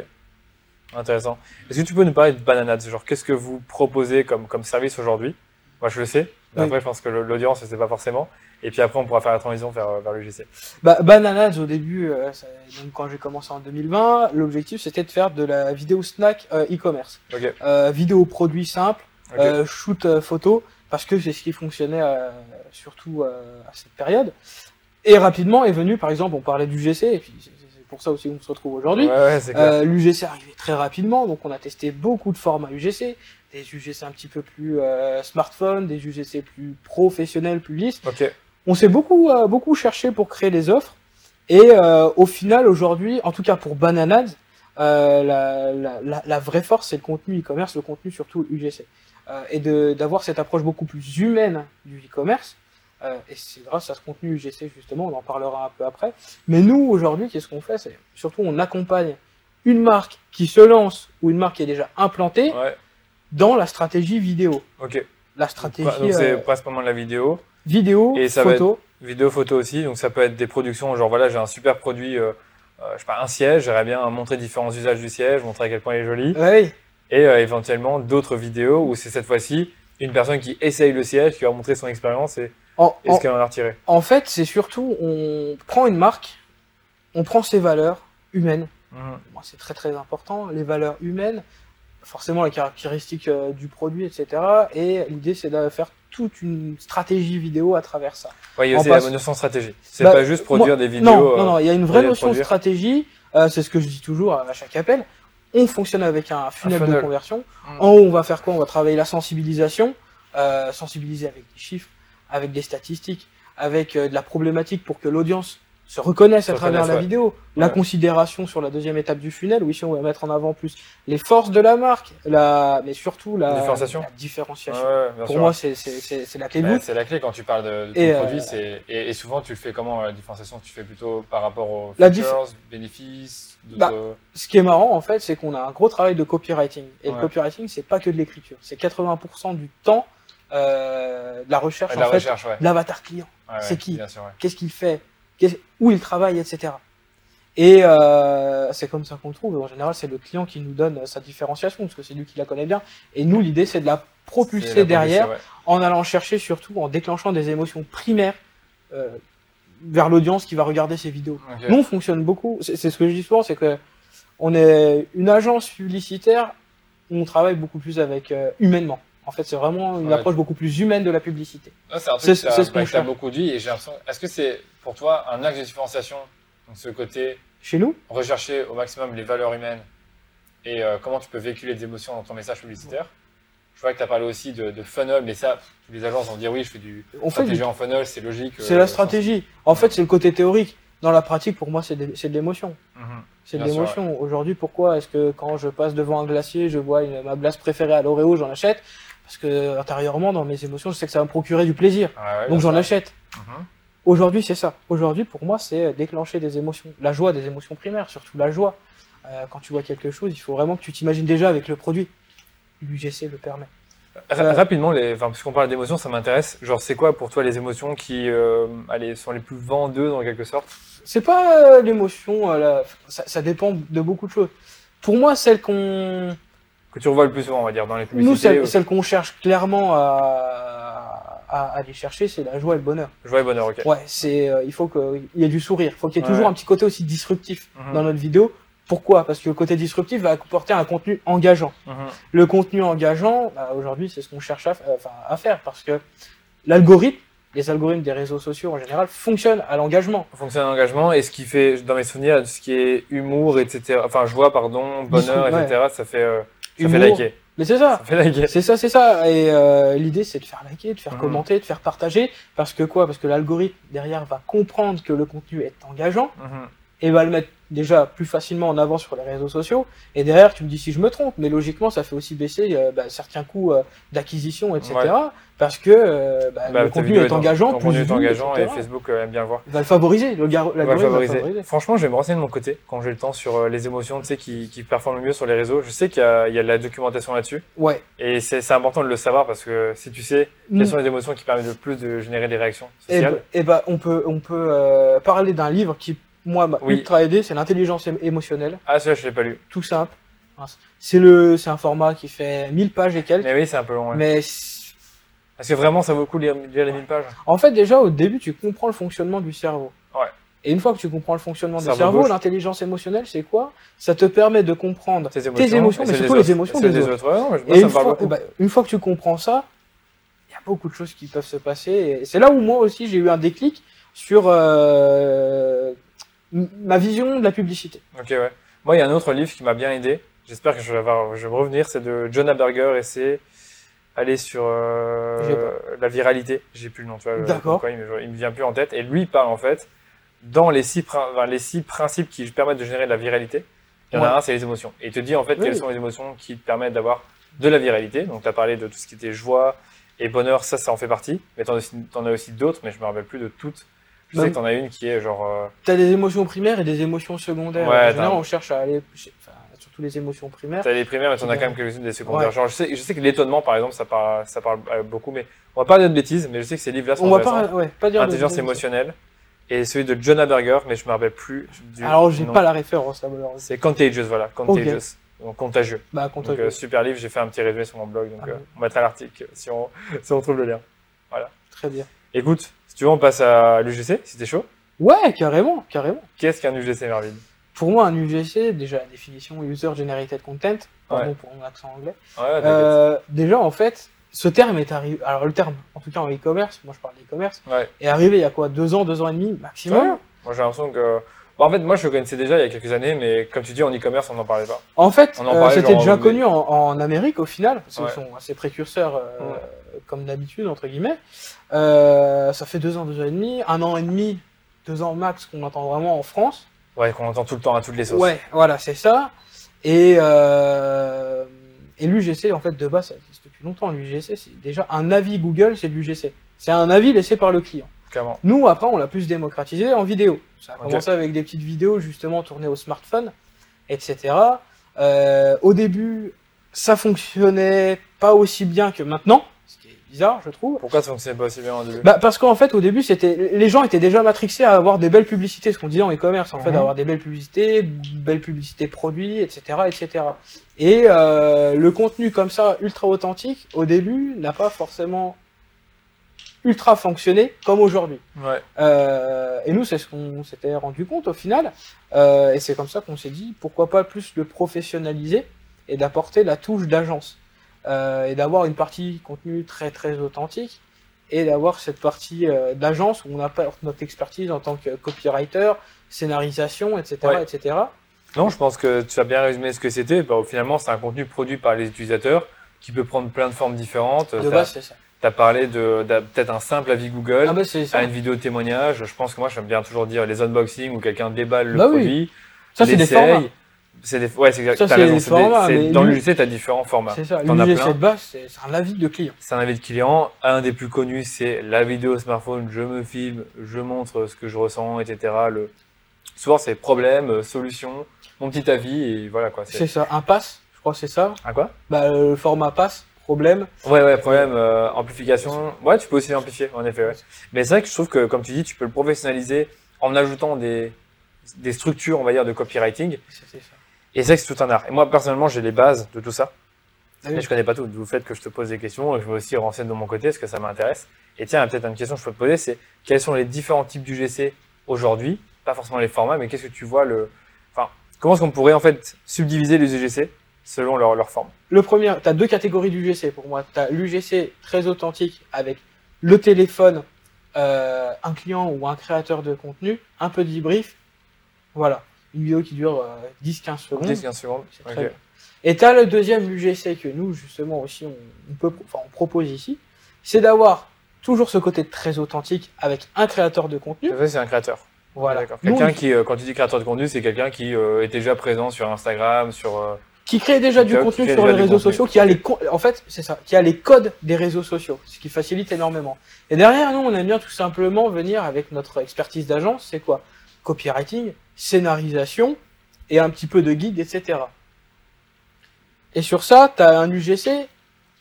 Intéressant. Est-ce que tu peux nous parler de Bananads Genre, qu'est-ce que vous proposez comme, comme service aujourd'hui? Moi, je le sais. Oui. après, je pense que l'audience ne sait pas forcément. Et puis après, on pourra faire la transition vers, vers l'UGC. Bah, Bananas, au début, euh, ça- donc quand j'ai commencé en 2020, l'objectif c'était de faire de la vidéo snack euh, e-commerce. Euh, vidéo produit simple, euh, shoot euh, photo, parce que c'est ce qui fonctionnait euh, surtout euh, à cette période. Et rapidement est venu, par exemple, on parlait du GC, et puis c'est c'est pour ça aussi qu'on se retrouve aujourd'hui. Ouais, ouais, c'est. Euh, L'UGC arrivait très rapidement, donc on a testé beaucoup de formats UGC, des UGC un petit peu plus euh, smartphone, des UGC plus professionnels, plus lisses. On s'est beaucoup, euh, beaucoup cherché pour créer des offres. Et euh, au final, aujourd'hui, en tout cas pour Bananads, euh, la, la, la, la vraie force, c'est le contenu e-commerce, le contenu surtout UGC. Et d'avoir cette approche beaucoup plus humaine du e-commerce. Et c'est grâce à ce contenu UGC, justement, on en parlera un peu après. Mais nous, aujourd'hui, qu'est-ce qu'on fait? C'est surtout, on accompagne une marque qui se lance ou une marque qui est déjà implantée Ouais. Dans la stratégie vidéo. Ok. La stratégie Donc, c'est euh, principalement de la vidéo. vidéo, Et ça va photo. Vidéo, photo aussi. Donc, ça peut être des productions. Genre, voilà, j'ai un super produit, euh, euh, je sais pas, un siège. J'aimerais bien montrer différents usages du siège, montrer à quel point il est joli. Ouais, et euh, éventuellement d'autres vidéos où c'est cette fois-ci une personne qui essaye le siège, qui va montrer son expérience et, en, et ce qu'elle en a retiré. En fait, c'est surtout, on prend une marque, on prend ses valeurs humaines. Moi, c'est très très important, les valeurs humaines, forcément les caractéristiques euh, du produit, etc. Et l'idée, c'est de faire toute une stratégie vidéo à travers ça. Ouais, il y a On aussi passe- la notion de stratégie. C'est Bah, pas juste produire moi- des vidéos. Non, euh, non, non, il y a une vraie notion de stratégie. euh, c'est ce que je dis toujours à chaque appel. On fonctionne avec un funnel, de funnel. conversion. Mm. En haut, on va faire quoi? On va travailler la sensibilisation, euh, sensibiliser avec des chiffres, avec des statistiques, avec euh, de la problématique pour que l'audience se reconnaisse Se à travers la ouais. vidéo. La Ouais. considération sur la deuxième étape du funnel, où ici on va mettre en avant plus les forces de la marque, la, mais surtout la Différenciation. la Ouais, différenciation. ouais, bien Pour sûr. moi, c'est la clé de c'est la clé quand tu parles de, de ton Et, euh, produit. et, et souvent, tu le fais comment la différenciation Tu fais plutôt par rapport aux La dif- features, bénéfices Bah, Ce qui est marrant, en fait, c'est qu'on a un gros travail de copywriting. Et le copywriting, c'est pas que de l'écriture. C'est 80% du temps euh, de la recherche, de ouais. l'avatar client. Ouais, c'est qui. Qu'est-ce qu'il fait Où il travaille, etc. Et euh, c'est comme ça qu'on le trouve. En général, c'est le client qui nous donne sa différenciation, parce que c'est lui qui la connaît bien. Et nous, l'idée, c'est de la propulser la derrière, en allant chercher surtout, en déclenchant des émotions primaires euh, vers l'audience qui va regarder ces vidéos. Nous, on fonctionne beaucoup. C'est ce que je dis souvent, c'est que on est une agence publicitaire où on travaille beaucoup plus avec euh, humainement. En fait, c'est vraiment une Ouais. approche beaucoup plus humaine de la publicité. C'est un truc que ce qu'on t'as cherche. beaucoup dit et j'ai l'impression. Est-ce que c'est pour toi un axe de différenciation donc ce côté Chez nous, rechercher au maximum les valeurs humaines et euh, comment tu peux véhiculer des émotions dans ton message publicitaire? Je vois que tu as parlé aussi de, de funnel, mais ça, les agences vont dire oui, je fais du on fait du en funnel, c'est logique. C'est euh, la stratégie. En fait, c'est le côté théorique. Dans la pratique, pour moi, c'est de l'émotion. Mhm. C'est de l'émotion. Aujourd'hui, pourquoi est-ce que quand je passe devant un glacier, je vois une, ma glace préférée à l'Oreo, j'en achète? Parce que intérieurement, dans mes émotions, je sais que ça va me procurer du plaisir. Ouais, Donc j'en achète. Mhm. Aujourd'hui, c'est ça. Aujourd'hui, pour moi, c'est déclencher des émotions. La joie, des émotions primaires, surtout la joie. Euh, quand tu vois quelque chose, il faut vraiment que tu t'imagines déjà avec le produit. L'UGC le permet. Ra- Rapidement, les... enfin, puisqu'on parle d'émotions, ça m'intéresse. Genre, c'est quoi pour toi les émotions qui euh, allez, sont les plus vendeuses en quelque sorte? C'est pas euh, l'émotion, euh, la- ça, ça dépend de beaucoup de choses. Pour moi, celle qu'on Que tu revois le plus souvent, on va dire, dans les publicités Nous, celle, celle qu'on cherche clairement à, à aller chercher, c'est la joie et le bonheur. Joie et bonheur, ok. Ouais, c'est, euh, il faut qu'il y ait du sourire. Il faut qu'il y ait Ouais. toujours un petit côté aussi disruptif Mhm. dans notre vidéo. Pourquoi? Parce que le côté disruptif va apporter un contenu engageant. Mhm. Le contenu engageant, bah, aujourd'hui, c'est ce qu'on cherche à, euh, à faire parce que l'algorithme, les algorithmes des réseaux sociaux en général, fonctionnent à l'engagement. Fonctionne d'engagement et ce qui fait, dans mes souvenirs, ce qui est humour, etc. Enfin, joie, pardon, bonheur, Ouais. etc. Ça fait, euh, ça Humour. fait liker. Mais c'est ça. C'est ça, c'est ça. Et euh, l'idée, c'est de faire liker, de faire Mhm. commenter, de faire partager. Parce que quoi? Parce que l'algorithme derrière va comprendre que le contenu est engageant Mhm. et va le mettre déjà plus facilement en avant sur les réseaux sociaux. Et derrière, tu me dis si je me trompe, mais logiquement, ça fait aussi baisser euh, bah, certains coûts euh, d'acquisition, etc. Ouais. Parce que euh, bah, Bah, le contenu est engageant, ton plus contenu est engageant et. Facebook euh, aime bien le voir. Il va le favoriser. Le gar- va le favoriser. favoriser. Franchement, je vais me renseigner de mon côté quand j'ai le temps sur les émotions, tu sais, qui, qui performent le mieux sur les réseaux. Je sais qu'il y, a de la documentation là-dessus Ouais. et c'est important de le savoir parce que si tu sais Mm. quelles sont les émotions qui permettent le plus de générer des réactions Et sociales. bah, eh ben, on peut, on peut parler d'un livre qui, moi, m'a Oui. ultra aidé. C'est l'intelligence ém- émotionnelle. Ah, celui-là, je l'ai pas lu. tout simple. C'est le, c'est un format qui fait 1000 pages et quelques. Mais oui, c'est un peu long. ouais. Mais Parce que vraiment, ça vaut le coup de lire, lire les 1000 pages. en fait, déjà au début, tu comprends le fonctionnement du cerveau. Ouais. Et une fois que tu comprends le fonctionnement du Cerveau l'intelligence émotionnelle, c'est quoi? Ça te permet de comprendre Tes tes émotions, mais surtout les émotions des des autres. autres. Ouais, non, mais moi, Et ça une fois, ben, une fois que tu comprends ça, il y a beaucoup de choses qui peuvent se passer. C'est là où moi aussi j'ai eu un déclic sur euh, ma vision de la publicité. Ok, ouais. Moi, il y a un autre livre qui m'a bien aidé. J'espère que je vais, avoir, je vais me revenir. C'est de Jonah Berger et c'est aller sur euh, la viralité. J'ai plus le nom, tu vois. D'accord. il, me, il me vient plus en tête. Et lui parle en fait dans les six, prin- enfin, les six principes qui permettent de générer de la viralité. Il y en a un, c'est les émotions. Et il te dit en fait Oui. quelles sont les émotions qui te permettent d'avoir de la viralité. Donc, tu as parlé de tout ce qui était joie et bonheur, ça, ça en fait partie. Mais tu en, as aussi d'autres, mais je me rappelle plus de toutes. Je sais que tu en as une qui est genre. euh, Tu as des émotions primaires et des émotions secondaires. Ouais, en t'as- général, on cherche à aller, enfin, surtout les émotions primaires. T'as les primaires, mais t'en as quand même quelques-unes des secondaires. Ouais. Genre, je sais, je sais que l'étonnement, par exemple, ça parle, ça parle euh, beaucoup, mais on va pas dire de bêtises, mais je sais que ces livres-là sont On va pas, ouais, pas dire Intelligence de- émotionnelle. Et celui de Jonah Berger, mais je me rappelle plus du Alors, j'ai pas la référence là, malheureusement. C'est Contagious, voilà. Contagious. Donc, contagieux. Bah, Donc, euh, super livre, j'ai fait un petit résumé sur mon blog, donc Ah euh, on mettra l'article si on, si on trouve le lien. Très bien. Écoute, tu veux, on passe à l'UGC, si t'es chaud? Ouais, carrément, carrément. Qu'est-ce qu'un UGC, Marvin Pour moi, un UGC, déjà la définition User Generated Content, pardon Ouais. pour mon accent anglais. Ouais. Euh, déjà, en fait, ce terme est arrivé. Alors, le terme, en tout cas en e-commerce, moi je parle d'e-commerce, Ouais. est arrivé il y a quoi Deux ans, deux ans et demi maximum? Moi, j'ai l'impression que. Bon, en fait, moi, je le connaissais déjà il y a quelques années, mais comme tu dis, en e-commerce, on n'en parlait pas. En fait, euh, c'était déjà en- connu en, en Amérique au final, parce qu'ils sont assez précurseurs euh. Comme d'habitude, entre guillemets. Euh, ça fait deux ans, deux ans et demi, un an et demi, deux ans max qu'on entend vraiment en France. Ouais, qu'on entend tout le temps à toutes les sauces. Ouais, voilà, c'est ça. Et, euh, et l'UGC, en fait, de base, ça existe depuis longtemps. L'UGC, c'est déjà un avis Google, c'est de l'UGC. C'est un avis laissé par le client. Clairement. Nous, après, on l'a plus démocratisé en vidéo. Ça a commencé avec des petites vidéos, justement, tournées au smartphone, etc. Euh, au début, ça fonctionnait pas aussi bien que maintenant, bizarre, je trouve. Pourquoi ça fonctionnait pas aussi bien au début? Bah, parce qu'en fait, au début, c'était, les gens étaient déjà matrixés à avoir des belles publicités, ce qu'on disait en e-commerce, en fait, d'avoir des belles publicités, belles publicités produits, etc., etc. Et euh, le contenu comme ça, ultra authentique, au début, n'a pas forcément ultra fonctionné comme aujourd'hui. Ouais. Euh, et nous, c'est ce qu'on s'était rendu compte au final. Euh, et c'est comme ça qu'on s'est dit, pourquoi pas plus le professionnaliser et d'apporter la touche d'agence. Euh, et d'avoir une partie contenu très très authentique et d'avoir cette partie euh, d'agence où on apporte notre expertise en tant que copywriter, scénarisation, etc., Ouais. etc. Non, je pense que tu as bien résumé ce que c'était. Bah, finalement, c'est un contenu produit par les utilisateurs qui peut prendre plein de formes différentes. De Tu base, c'est ça. as parlé de, peut-être un simple avis Google. Ah bah à une vidéo témoignage. Je pense que moi, j'aime bien toujours dire les unboxings où quelqu'un déballe le Bah oui. produit. Ça, c'est des l'essaye. C'est des, ouais, c'est exact. Ça, t'as c'est raison, des c'est formats, c'est- mais dans lui- l'UGC, tu as différents formats. C'est ça. T'en as L'UGC plein. de base, c'est c'est un avis de client. C'est un avis de client. Un des plus connus, c'est la vidéo smartphone. Je me filme, je montre ce que je ressens, etc. Le... Souvent, c'est problème, euh, solution, mon petit avis, et voilà quoi. C'est C'est... ça. Un pass, je crois que c'est ça. Ah quoi? Bah, le format pass, problème. Ouais, ouais, problème, euh, amplification. Ouais, tu peux aussi l'amplifier, en effet, ouais. Mais c'est vrai que je trouve que, comme tu dis, tu peux le professionnaliser en ajoutant des, des structures, on va dire, de copywriting. C'est c'est ça. Et c'est que c'est tout un art. Et moi, personnellement, j'ai les bases de tout ça. Ah oui. Mais je connais pas tout. D'où le fait que je te pose des questions et je me aussi renseigner de mon côté parce que ça m'intéresse. Et tiens, peut-être une question que je peux te poser, c'est quels sont les différents types d'UGC aujourd'hui? Pas forcément les formats, mais qu'est-ce que tu vois le, enfin, comment est-ce qu'on pourrait en fait subdiviser les UGC selon leur, leur forme? Le premier, tu as deux catégories d'UGC pour moi. Tu as l'UGC très authentique avec le téléphone, euh, un client ou un créateur de contenu, un peu de debrief. Voilà. Une vidéo qui dure euh, 10-15 secondes. 10-15 secondes. C'est très bien. Et tu as le deuxième UGC que nous, justement, aussi, on, on peut, enfin, on propose ici. C'est d'avoir toujours ce côté très authentique avec un créateur de contenu. C'est un créateur. Voilà. Quelqu'un qui, euh, quand tu dis créateur de contenu, c'est quelqu'un qui euh, est déjà présent sur Instagram, sur. euh, qui crée déjà du contenu sur les réseaux contenu. sociaux, qui a les en fait c'est ça, qui a les codes des réseaux sociaux, ce qui facilite énormément. Et derrière nous, on aime bien tout simplement venir avec notre expertise d'agence, c'est quoi? Copywriting, scénarisation et un petit peu de guide, etc. Et sur ça, tu as un UGC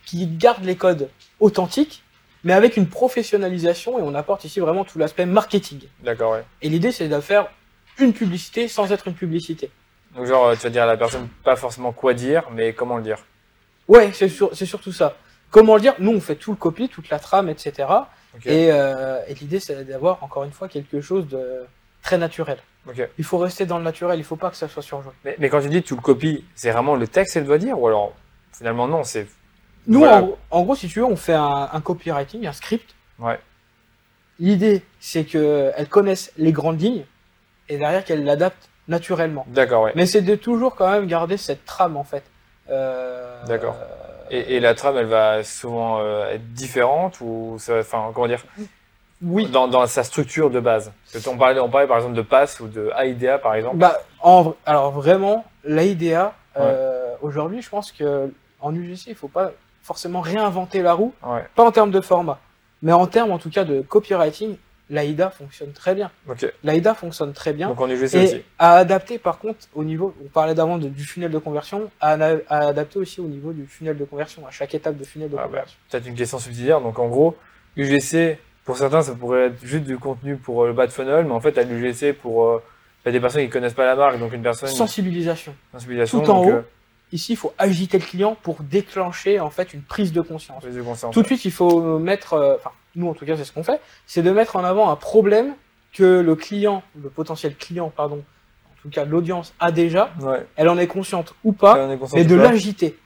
qui garde les codes authentiques, mais avec une professionnalisation et on apporte ici vraiment tout l'aspect marketing. D'accord, ouais. Et l'idée, c'est de faire une publicité sans être une publicité. Donc genre, tu vas dire à la personne pas forcément quoi dire, mais comment le dire? Ouais, c'est sur- c'est surtout ça. Comment le dire? Nous, on fait tout le copie, toute la trame, etc. Et, euh, et l'idée, c'est d'avoir encore une fois quelque chose de très naturel. Il faut rester dans le naturel, il faut pas que ça soit surjoué. Mais, mais quand tu dis tu le copies, c'est vraiment le texte qu'elle doit dire ou alors finalement non, c'est Nous, Voilà. en, en gros, si tu veux, on fait un, un copywriting, un script. ouais. L'idée, c'est qu'elles connaissent les grandes lignes et derrière qu'elles l'adaptent naturellement. D'accord, ouais. Mais c'est de toujours quand même garder cette trame, en fait. Euh, D'accord. euh, Et, et la trame, elle va souvent euh, être différente ou ça, va- enfin comment dire? Oui. dans, dans sa structure de base. On parlait, on parlait par exemple de Pass ou de AIDA par exemple. Bah, en, alors vraiment, l'AIDA, euh, aujourd'hui, je pense que en UGC, il faut pas forcément réinventer la roue, Ouais. pas en termes de format, mais en termes en tout cas de copywriting, l'AIDA fonctionne très bien. Ok. L'AIDA fonctionne très bien. Donc en UGC Et aussi. à adapter par contre au niveau, on parlait d'avant du funnel de conversion, à, adapter aussi au niveau du funnel de conversion, à chaque étape de funnel de Ah bah, conversion. Peut-être une question subsidiaire. Donc en gros, UGC, pour certains, ça pourrait être juste du contenu pour euh, le bas de funnel, mais en fait, à l'UGC pour euh, bah, des personnes qui connaissent pas la marque, donc une personne Sensibilisation. sensibilisation, tout en donc, haut. euh, Ici, il faut agiter le client pour déclencher en fait une prise de conscience. prise de conscience. Tout de suite, il faut mettre, enfin, nous en tout cas, c'est ce qu'on fait, c'est de mettre en avant un problème que le client, le potentiel client, pardon, tout cas l'audience a déjà, Ouais. elle en est consciente ou pas, On est conscient mais de l'agiter.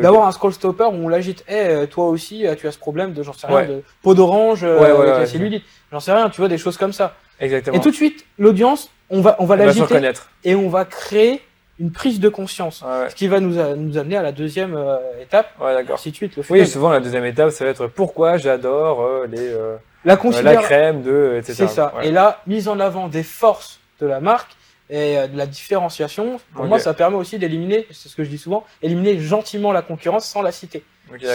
D'avoir un scroll stopper où on l'agite, eh, euh, toi aussi, euh, tu as ce problème de, j'en sais rien, Ouais. de peau d'orange euh, Ouais, avec la cellulite. J'en sais rien, tu vois, des choses comme ça. Exactement. Et tout de suite, l'audience, on va, on va l'agiter et on va créer une prise de conscience. Ce qui va nous, a- nous amener à la deuxième euh, étape, d'accord. ainsi de suite, le Oui, souvent la deuxième étape, ça va être pourquoi j'adore euh, les La la crème de etc. C'est ça. Et là, mise en avant des forces de la marque et euh, de la différenciation, pour moi, ça permet aussi d'éliminer, c'est ce que je dis souvent, éliminer gentiment la concurrence sans la citer.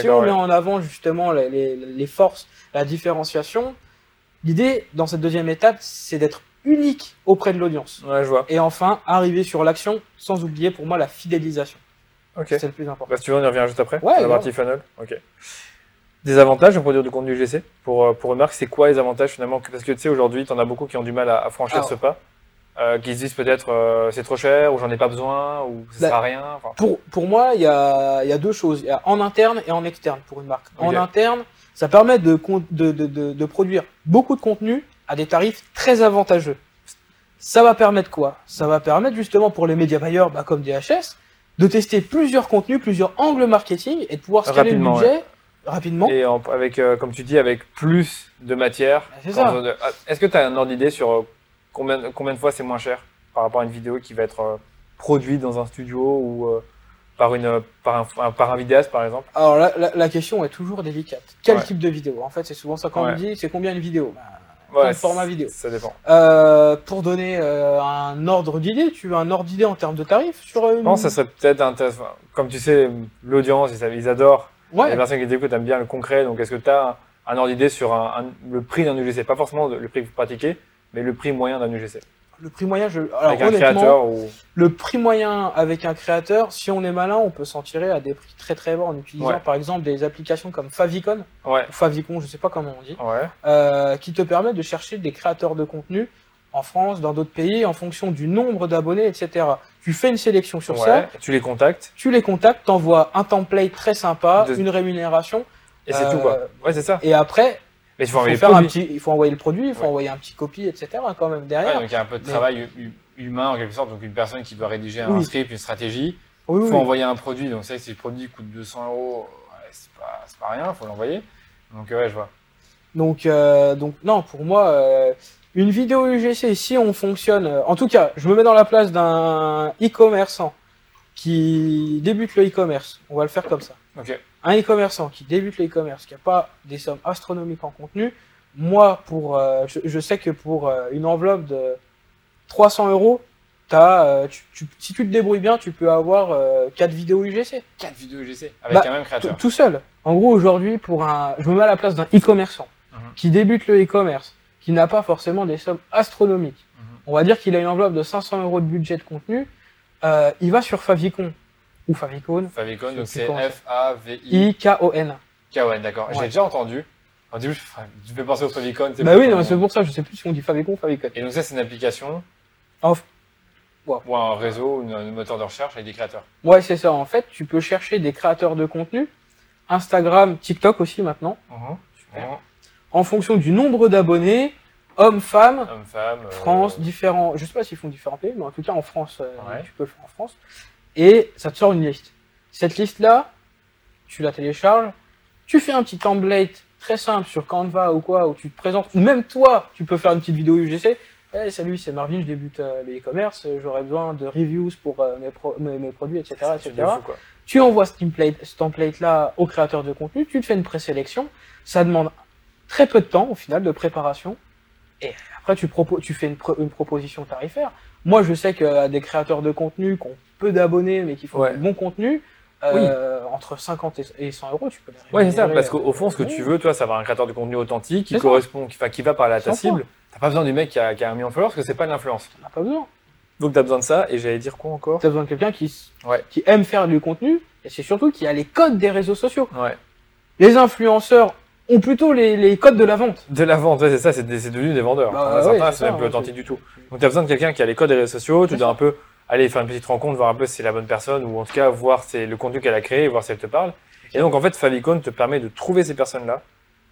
Si on ouais. met en avant justement les, les- les forces, la différenciation, l'idée dans cette deuxième étape, c'est d'être unique auprès de l'audience. Ouais, je vois. Et enfin, arriver sur l'action, sans oublier pour moi la fidélisation. Ok. C'est le plus important. Bah, si tu veux, on y revient juste après. Ouais, la partie funnel. Ok. Des avantages de produire du contenu GC pour, euh, pour une marque, c'est quoi les avantages finalement? Parce que tu sais, aujourd'hui, tu en as beaucoup qui ont du mal à, à franchir Alors. ce pas. Euh, qui se disent peut-être euh, c'est trop cher, ou j'en ai pas besoin, ou ça Bah, sert à rien. Enfin, Pour, pour moi, il y a, il y a deux choses. Il y a en interne et en externe pour une marque. En interne, ça permet de, de, de, de, de produire beaucoup de contenu à des tarifs très avantageux. Ça va permettre quoi? Ça va permettre justement pour les médias buyers bah, comme DHS de tester plusieurs contenus, plusieurs angles marketing et de pouvoir scaler le budget rapidement. Et en- avec, euh, comme tu dis, avec plus de matière. Ah, Est-ce que tu as un ordre d'idée sur euh, combien, combien de fois c'est moins cher par rapport à une vidéo qui va être euh, produite dans un studio ou euh, par, une, par, un, par un vidéaste, par exemple? Alors la, la, la question est toujours délicate. Quel Ouais. type de vidéo? En fait, c'est souvent ça quand on Ouais. me dit c'est combien une vidéo? Bah, Ouais, Quel format vidéo? Ça dépend. euh, Pour donner euh, un ordre d'idée, tu veux un ordre d'idée en termes de tarifs sur une... Je pense que ça serait peut-être intéressant. Comme tu sais, l'audience, ils, adorent. Les personnes qui t'écoutent aiment bien le concret. Donc, est-ce que tu as un, un ordre d'idée sur un, un- le prix d'un UGC Pas forcément le prix que vous pratiquez, mais le prix moyen d'un UGC. Le prix moyen, je... Alors, avec un créateur ou. le prix moyen avec un créateur, si on est malin, on peut s'en tirer à des prix très très bas en utilisant Ouais. par exemple des applications comme Favicon, Ouais. ou Favicon, je sais pas comment on dit, Ouais. euh, qui te permettent de chercher des créateurs de contenu en France, dans d'autres pays, en fonction du nombre d'abonnés, etc. Tu fais une sélection sur ça. Tu les contactes tu les contactes, t'envoies un template très sympa, De- une rémunération, et c'est Euh, tout quoi. Ouais, c'est ça. et après, Mais il faut il faut, envoyer le faire un produit. petit, il faut envoyer le produit, il faut Ouais. envoyer un petit copie, etc. quand même Ouais, derrière. donc il y a un peu de travail hu- humain en quelque sorte. Donc une personne qui doit rédiger un Oui. script, une stratégie. Il oui. faut envoyer un produit. Donc que si le produit coûte 200 euros, c'est pas, pas rien, il faut l'envoyer. Donc ouais, je vois. Donc, euh, donc non, pour moi, euh, une vidéo UGC, si on fonctionne, euh, en tout cas, je me mets dans la place d'un e-commerçant qui débute le e-commerce. On va le faire comme ça. Ok. Un e-commerçant qui débute le e-commerce, qui n'a pas des sommes astronomiques en contenu, moi, pour, euh, je, je sais que pour euh, une enveloppe de 300 euros, t'as, euh, tu, tu- si tu te débrouilles bien, tu peux avoir euh, 4 vidéos UGC. 4 vidéos UGC avec Bah, un même créateur. tout seul. En gros, aujourd'hui, pour un, je me mets à la place d'un e-commerçant Mhm. qui débute le e-commerce, qui n'a pas forcément des sommes astronomiques. Mhm. On va dire qu'il a une enveloppe de 500 euros de budget de contenu. il va sur Favicon ou Favicon, Favicon, donc c'est comment ça. F-A-V-I. I-K-O-N. K-O-N, d'accord. J'ai déjà entendu. Au début, je- tu fais penser au Favicon. Bah oui, c'est pour ça, je sais plus si on dit Favicon ou Favicon. Et donc ça, c'est une application ou un réseau, une- un moteur de recherche avec des créateurs. Ouais, c'est ça. En fait, tu peux chercher des créateurs de contenu, Instagram, TikTok aussi maintenant, Super. en fonction du nombre d'abonnés, hommes, femmes, euh, France, différents, je sais pas s'ils font différents pays, mais en tout cas en France, euh, tu peux le faire en France. Et ça te sort une liste. Cette liste-là, tu la télécharges, tu fais un petit template très simple sur Canva ou quoi, où tu te présentes, ou même toi, tu peux faire une petite vidéo UGC. Eh, salut, c'est Marvin, je débute euh, le e-commerce, j'aurais besoin de reviews pour euh, mes, pro- mes, mes produits, etc. etc. de fou, quoi. Tu envoies ce template, ce template-là au créateur de contenu, tu te fais une présélection, ça demande très peu de temps au final de préparation, et après tu, tu fais une proposition tarifaire. Moi je sais que des créateurs de contenu qui ont peu d'abonnés mais qui font Ouais. du bon contenu, euh, entre 50 et- et 100 euros, tu peux les Ouais, c'est ça, parce qu'au euh, au fond, ce que tu veux, toi, c'est avoir un créateur de contenu authentique, qui ça. correspond, qui, qui va parler à ta cible. T'as pas besoin du mec qui a, qui a un million de followers, parce que c'est pas de l'influence. T'en as pas besoin. Donc t'as besoin de ça, et j'allais dire quoi encore? T'as besoin de quelqu'un qui, s- Ouais. qui aime faire du contenu, et c'est surtout qui a les codes des réseaux sociaux. Ouais. Les influenceurs ont plutôt les, les codes de la vente. De la vente, ouais, c'est ça, c'est des- c'est devenu des vendeurs. Bah, T'en as ouais, certains, c'est même plus authentique du tout. Donc t'as besoin de quelqu'un qui a les codes des réseaux sociaux, tu dois un peu aller faire une petite rencontre, voir un peu si c'est la bonne personne, ou en tout cas voir c'est le contenu qu'elle a créé, voir si elle te parle. Et donc en fait, Favicon te permet de trouver ces personnes-là,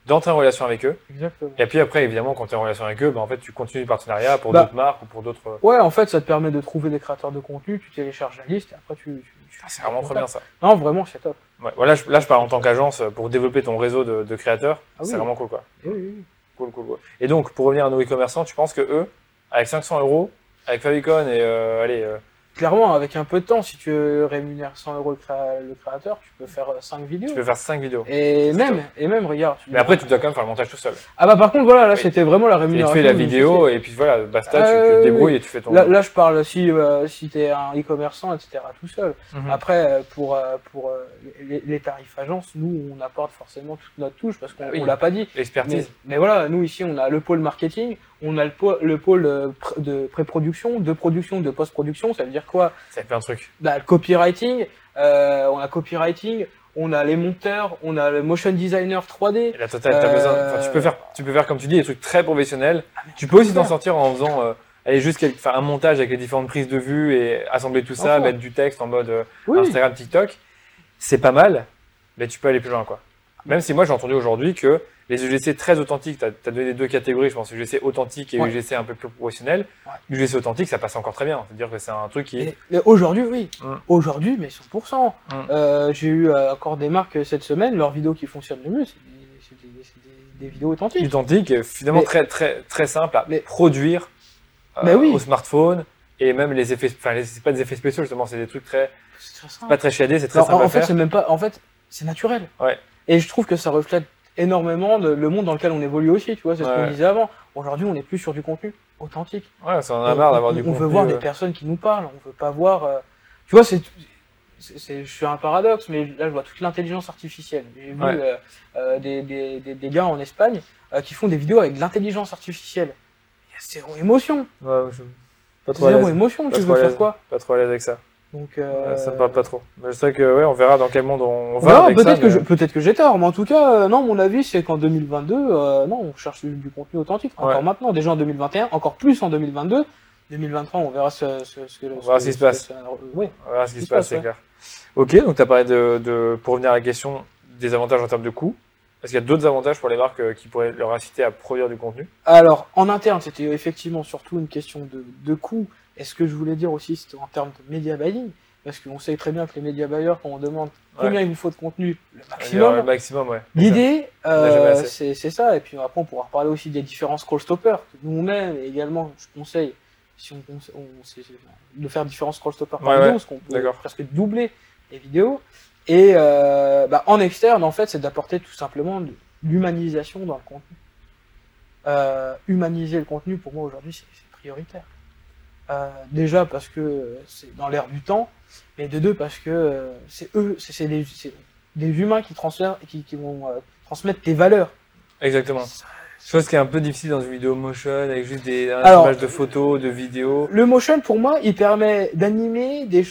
d'entrer en relation avec eux, Exactement. et puis après, évidemment, quand tu es en relation avec eux, bah, en fait, tu continues le partenariat pour Bah. d'autres marques ou pour d'autres... Ouais, en fait, ça te permet de trouver des créateurs de contenu, tu télécharges la liste et après tu. tu- tu- Ah, c'est vraiment trop bien ça. Non, vraiment, c'est top. Ouais, voilà, je, là, je parle en tant qu'agence euh, pour développer ton réseau de, de créateurs. Ah oui. C'est vraiment cool, quoi. Oui, oui. Cool, cool, cool. Et donc, pour revenir à nos e-commerçants, tu penses que eux, avec 500 euros, avec Favicon et euh, allez, euh, Clairement, avec un peu de temps, si tu rémunères 100 euros le, créa- le créateur, tu peux faire 5 vidéos. tu peux faire 5 vidéos. Et même, top. et même, regarde. tu- Mais après, tu dois quand même faire le montage tout seul. Ah bah par contre, voilà, là, Oui. c'était vraiment la Et tu rémunération. fais la vidéo et puis voilà, basta, tu, tu te oui, débrouilles oui. et tu fais ton. Là, là, je parle si, euh, si t'es un e-commerçant, etc., tout seul. Mhm. Après, euh, pour, euh, pour euh, les, les tarifs agences, nous, on apporte forcément toute notre touche parce qu'on Ah oui. l'a pas dit. Mais, L'expertise. mais voilà, nous ici, on a le pôle marketing, on a le pôle, le pôle euh, de pré-production, de production, de post-production. Ça veut dire quoi? Ça fait plein de trucs. bah, Le copywriting, euh, on a copywriting, on a les monteurs, on a le motion designer 3D. Et la totale, Euh, besoin. Enfin, tu peux faire, tu peux faire comme tu dis des trucs très professionnels. Ah, Tu peux aussi t'en sortir en faisant, euh, aller juste faire un montage avec les différentes prises de vue et assembler tout ça, Enfin. mettre du texte en mode euh, Oui. Instagram, TikTok. C'est pas mal, mais tu peux aller plus loin, quoi. Même si moi j'ai entendu aujourd'hui que les UGC très authentiques, tu as, donné deux catégories, je pense, UGC authentique et Ouais. UGC un peu plus professionnel. Ouais. UGC authentique, ça passe encore très bien. C'est-à-dire que c'est un truc qui aujourd'hui, oui. Mm. Aujourd'hui, mais 100%. Mm. Euh, J'ai eu euh, encore des marques cette semaine, leurs vidéos qui fonctionnent le mieux, c'est des, vidéos authentiques. authentique et finalement Mais- très très très simple à Mais- produire euh, Mais oui. au smartphone et même les effets enfin les- c'est pas des effets spéciaux justement c'est des trucs très C'est pas très shadés c'est très Non, simple en, à fait, faire c'est même pas. En fait, c'est naturel. Ouais. Et je trouve que ça reflète énormément de- le monde dans lequel on évolue aussi. Tu vois, c'est ce qu'on disait avant. Aujourd'hui, on n'est plus sur du contenu authentique. ouais ça en a marre d'avoir on, du on contenu veut voir euh, des personnes qui nous parlent. On veut pas voir. euh, Tu vois, c'est. Je suis un paradoxe, mais là je vois toute l'intelligence artificielle. J'ai vu Ouais. euh, euh, des, des, des, des gars en Espagne euh, qui font des vidéos avec de l'intelligence artificielle. Il y a zéro émotion. ouais, je- pas trop Zéro émotion, Pas tu veux faire quoi? Pas trop à l'aise avec ça Donc, euh, ça me parle pas trop mais je sais que ouais on verra dans quel monde on va verra, avec ça, peut-être que mais- j'ai tort, mais en tout cas, euh, non, mon avis c'est qu'en 2022, euh, non, on cherche du, du contenu authentique. Encore Ouais. maintenant, déjà en 2021, encore plus en 2022. 2023, on verra ce, ce, ce que On verra ce qui se passe. ça- ouais. on verra ce qui se passe c'est ouais. clair ok donc tu as parlé de, de pour revenir à la question des avantages en termes de coût est-ce qu'il y a d'autres avantages pour les marques euh, qui pourraient leur inciter à produire du contenu? Alors, en interne, c'était effectivement surtout une question de, de coût. Et ce que je voulais dire aussi, c'était en termes de media buying. Parce qu'on sait très bien que les média buyers, quand on demande combien il vous faut de contenu, le le maximum, ouais L'idée, euh, c'est ça. Et puis après, on pourra reparler aussi des différents scroll stoppers que nous mais également, je conseille, si on, de faire différents scroll stoppers par Ouais, vidéo, parce qu'on peut presque doubler les vidéos. Et euh, bah, en externe, en fait, c'est d'apporter tout simplement de l'humanisation dans le contenu. Euh, humaniser le contenu, pour moi, aujourd'hui, c'est prioritaire. Euh, déjà parce que c'est dans l'air du temps, mais de deux parce que euh, c'est eux, c'est des, des humains qui transfèrent, qui, qui vont euh, transmettre tes valeurs. exactement Chose qui est un peu difficile dans une vidéo motion avec juste des Alors- images de photos, de vidéos. Le motion, pour moi, il permet d'animer des,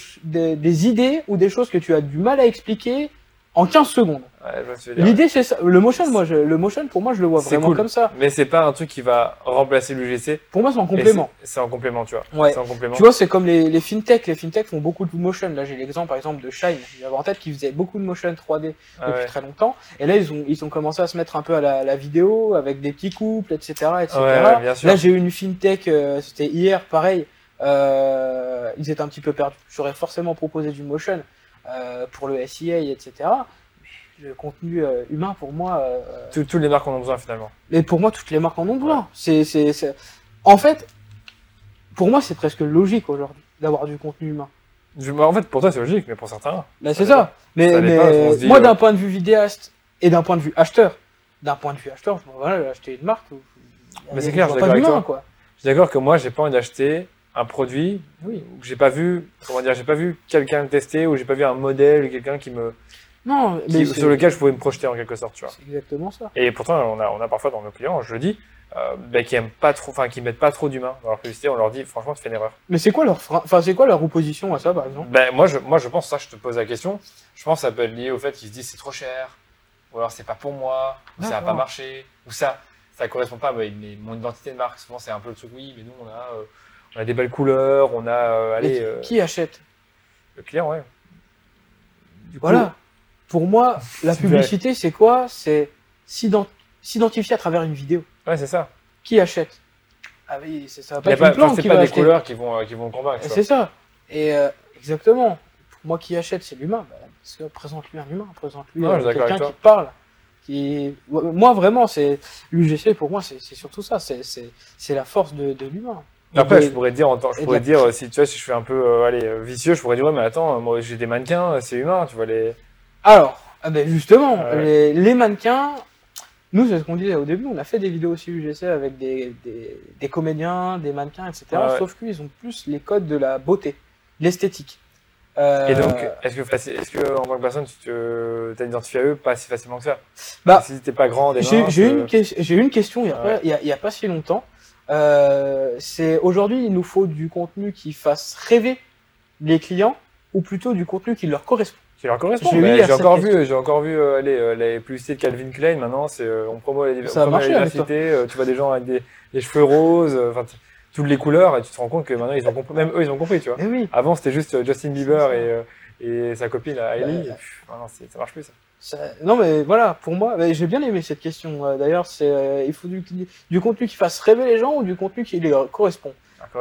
des idées ou des choses que tu as du mal à expliquer en 15 secondes. Ouais. L'idée, c'est ça. Le motion, moi, je, le motion, pour moi, je le vois vraiment cool. comme ça. Mais c'est pas un truc qui va remplacer l'UGC. Pour moi, c'est en complément. C'est en complément, tu vois. Ouais. C'est en complément. Tu vois, c'est comme les, les fintech. Les fintech font beaucoup de motion. Là, j'ai l'exemple, par exemple, de Shine. J'avais en tête qu'ils faisaient beaucoup de motion 3D Ah depuis ouais. très longtemps. Et là, ils ont, ils ont commencé à se mettre un peu à la, la vidéo avec des petits couples, etc., etc. Bien sûr. Là, j'ai eu une fintech, euh, c'était hier, pareil. Euh, ils étaient un petit peu perdus. J'aurais forcément proposé du motion euh, pour le SEA, etc. Mais le contenu euh, humain, pour moi, euh, Toutes les marques en ont besoin finalement. mais pour moi, toutes les marques en ont besoin. C'est, c'est, c'est- En fait, pour moi, c'est presque logique aujourd'hui d'avoir du contenu humain. Bah, en fait, pour toi, c'est logique, mais pour certains. Là, c'est Ça. Mais, Ça dit, moi, euh, d'un point de vue vidéaste et d'un point de vue acheteur, d'un point de vue acheteur, je me voilà, j'ai acheté une marque. où- Mais c'est clair, je suis d'accord avec d'humain, toi. quoi. Je suis d'accord que moi, j'ai pas envie d'acheter un produit Oui. que j'ai pas vu, comment dire, j'ai pas vu quelqu'un le tester ou j'ai pas vu un modèle quelqu'un qui me, Non, qui- mais sur lequel je pouvais me projeter en quelque sorte, tu vois. c'est exactement ça. Et pourtant, on a, on a parfois dans nos clients, je le dis, euh, bah, qui aiment pas trop, enfin, qui mettent pas trop d'humains dans leur publicité. On leur dit, franchement, tu fais une erreur. Mais c'est quoi leur Enfin, c'est quoi leur opposition à ça, par exemple? Ben, moi, je, moi, je pense, ça, je te pose la question. Je pense que ça peut être lié au fait qu'ils se disent c'est trop cher, ou alors c'est pas pour moi, ou ça va pas marcher, ou ça, ça correspond pas à mon identité de marque. Souvent, c'est un peu le truc, oui, mais nous, on a, euh, on a des belles couleurs, on a, euh, allez, euh, Qui achète le client, ouais. Du coup, Voilà. Pour moi, la publicité, c'est quoi? C'est s'ident- s'identifier à travers une vidéo. Ouais, c'est ça. Qui achète? Ah oui, c'est- ça va pas être pas, une plante qui pas va des acheter. couleurs qui vont, euh, qui vont convaincre. C'est ça. Et euh, exactement. Pour moi, qui achète, c'est l'humain. Bah, parce que présente-lui un humain, présente-lui quelqu'un qui parle. Qui... Moi, vraiment, c'est l'UGC. Pour moi, c'est surtout ça. C'est la force de, de l'humain. Après, je pourrais dire, en je pourrais dire, si tu vois, si je suis un peu, euh, allez, euh, vicieux, je pourrais dire, ouais, mais attends, moi, j'ai des mannequins, euh, c'est humain, tu vois, les, Alors, ah ben justement, les, les mannequins, nous, c'est ce qu'on disait au début, on a fait des vidéos aussi UGC avec des, des, des comédiens, des mannequins, etc. Ouais. Sauf qu'ils ont plus les codes de la beauté, l'esthétique. Euh, Et donc, est-ce que, est-ce que, en tant que personne, tu te, t'as identifié à eux pas si facilement que ça? Bah, si t'es pas grand, des j'ai j'ai une, j'ai une question il y a, Ouais. a, a pas si longtemps. Euh, c'est aujourd'hui, il nous faut du contenu qui fasse rêver les clients ou plutôt du contenu qui leur correspond. qui leur correspond. J'ai cette encore question. vu, j'ai encore vu, euh, les, euh, les publicités de Calvin Klein, maintenant, c'est, euh, on promo la, Ça on promo la diversité, euh, tu vois des gens avec des, des cheveux roses, euh, enfin, toutes les couleurs, et tu te rends compte que maintenant, ils ont compris, même eux, ils ont compris, tu vois. Eh oui. Avant, c'était juste euh, Justin Bieber et, euh, et sa copine, là, Hailey. Bah, ça marche plus, ça. Ça- Non mais voilà, pour moi, j'ai bien aimé cette question. euh, D'ailleurs, c'est euh, il faut du, du contenu qui fasse rêver les gens ou du contenu qui leur correspond?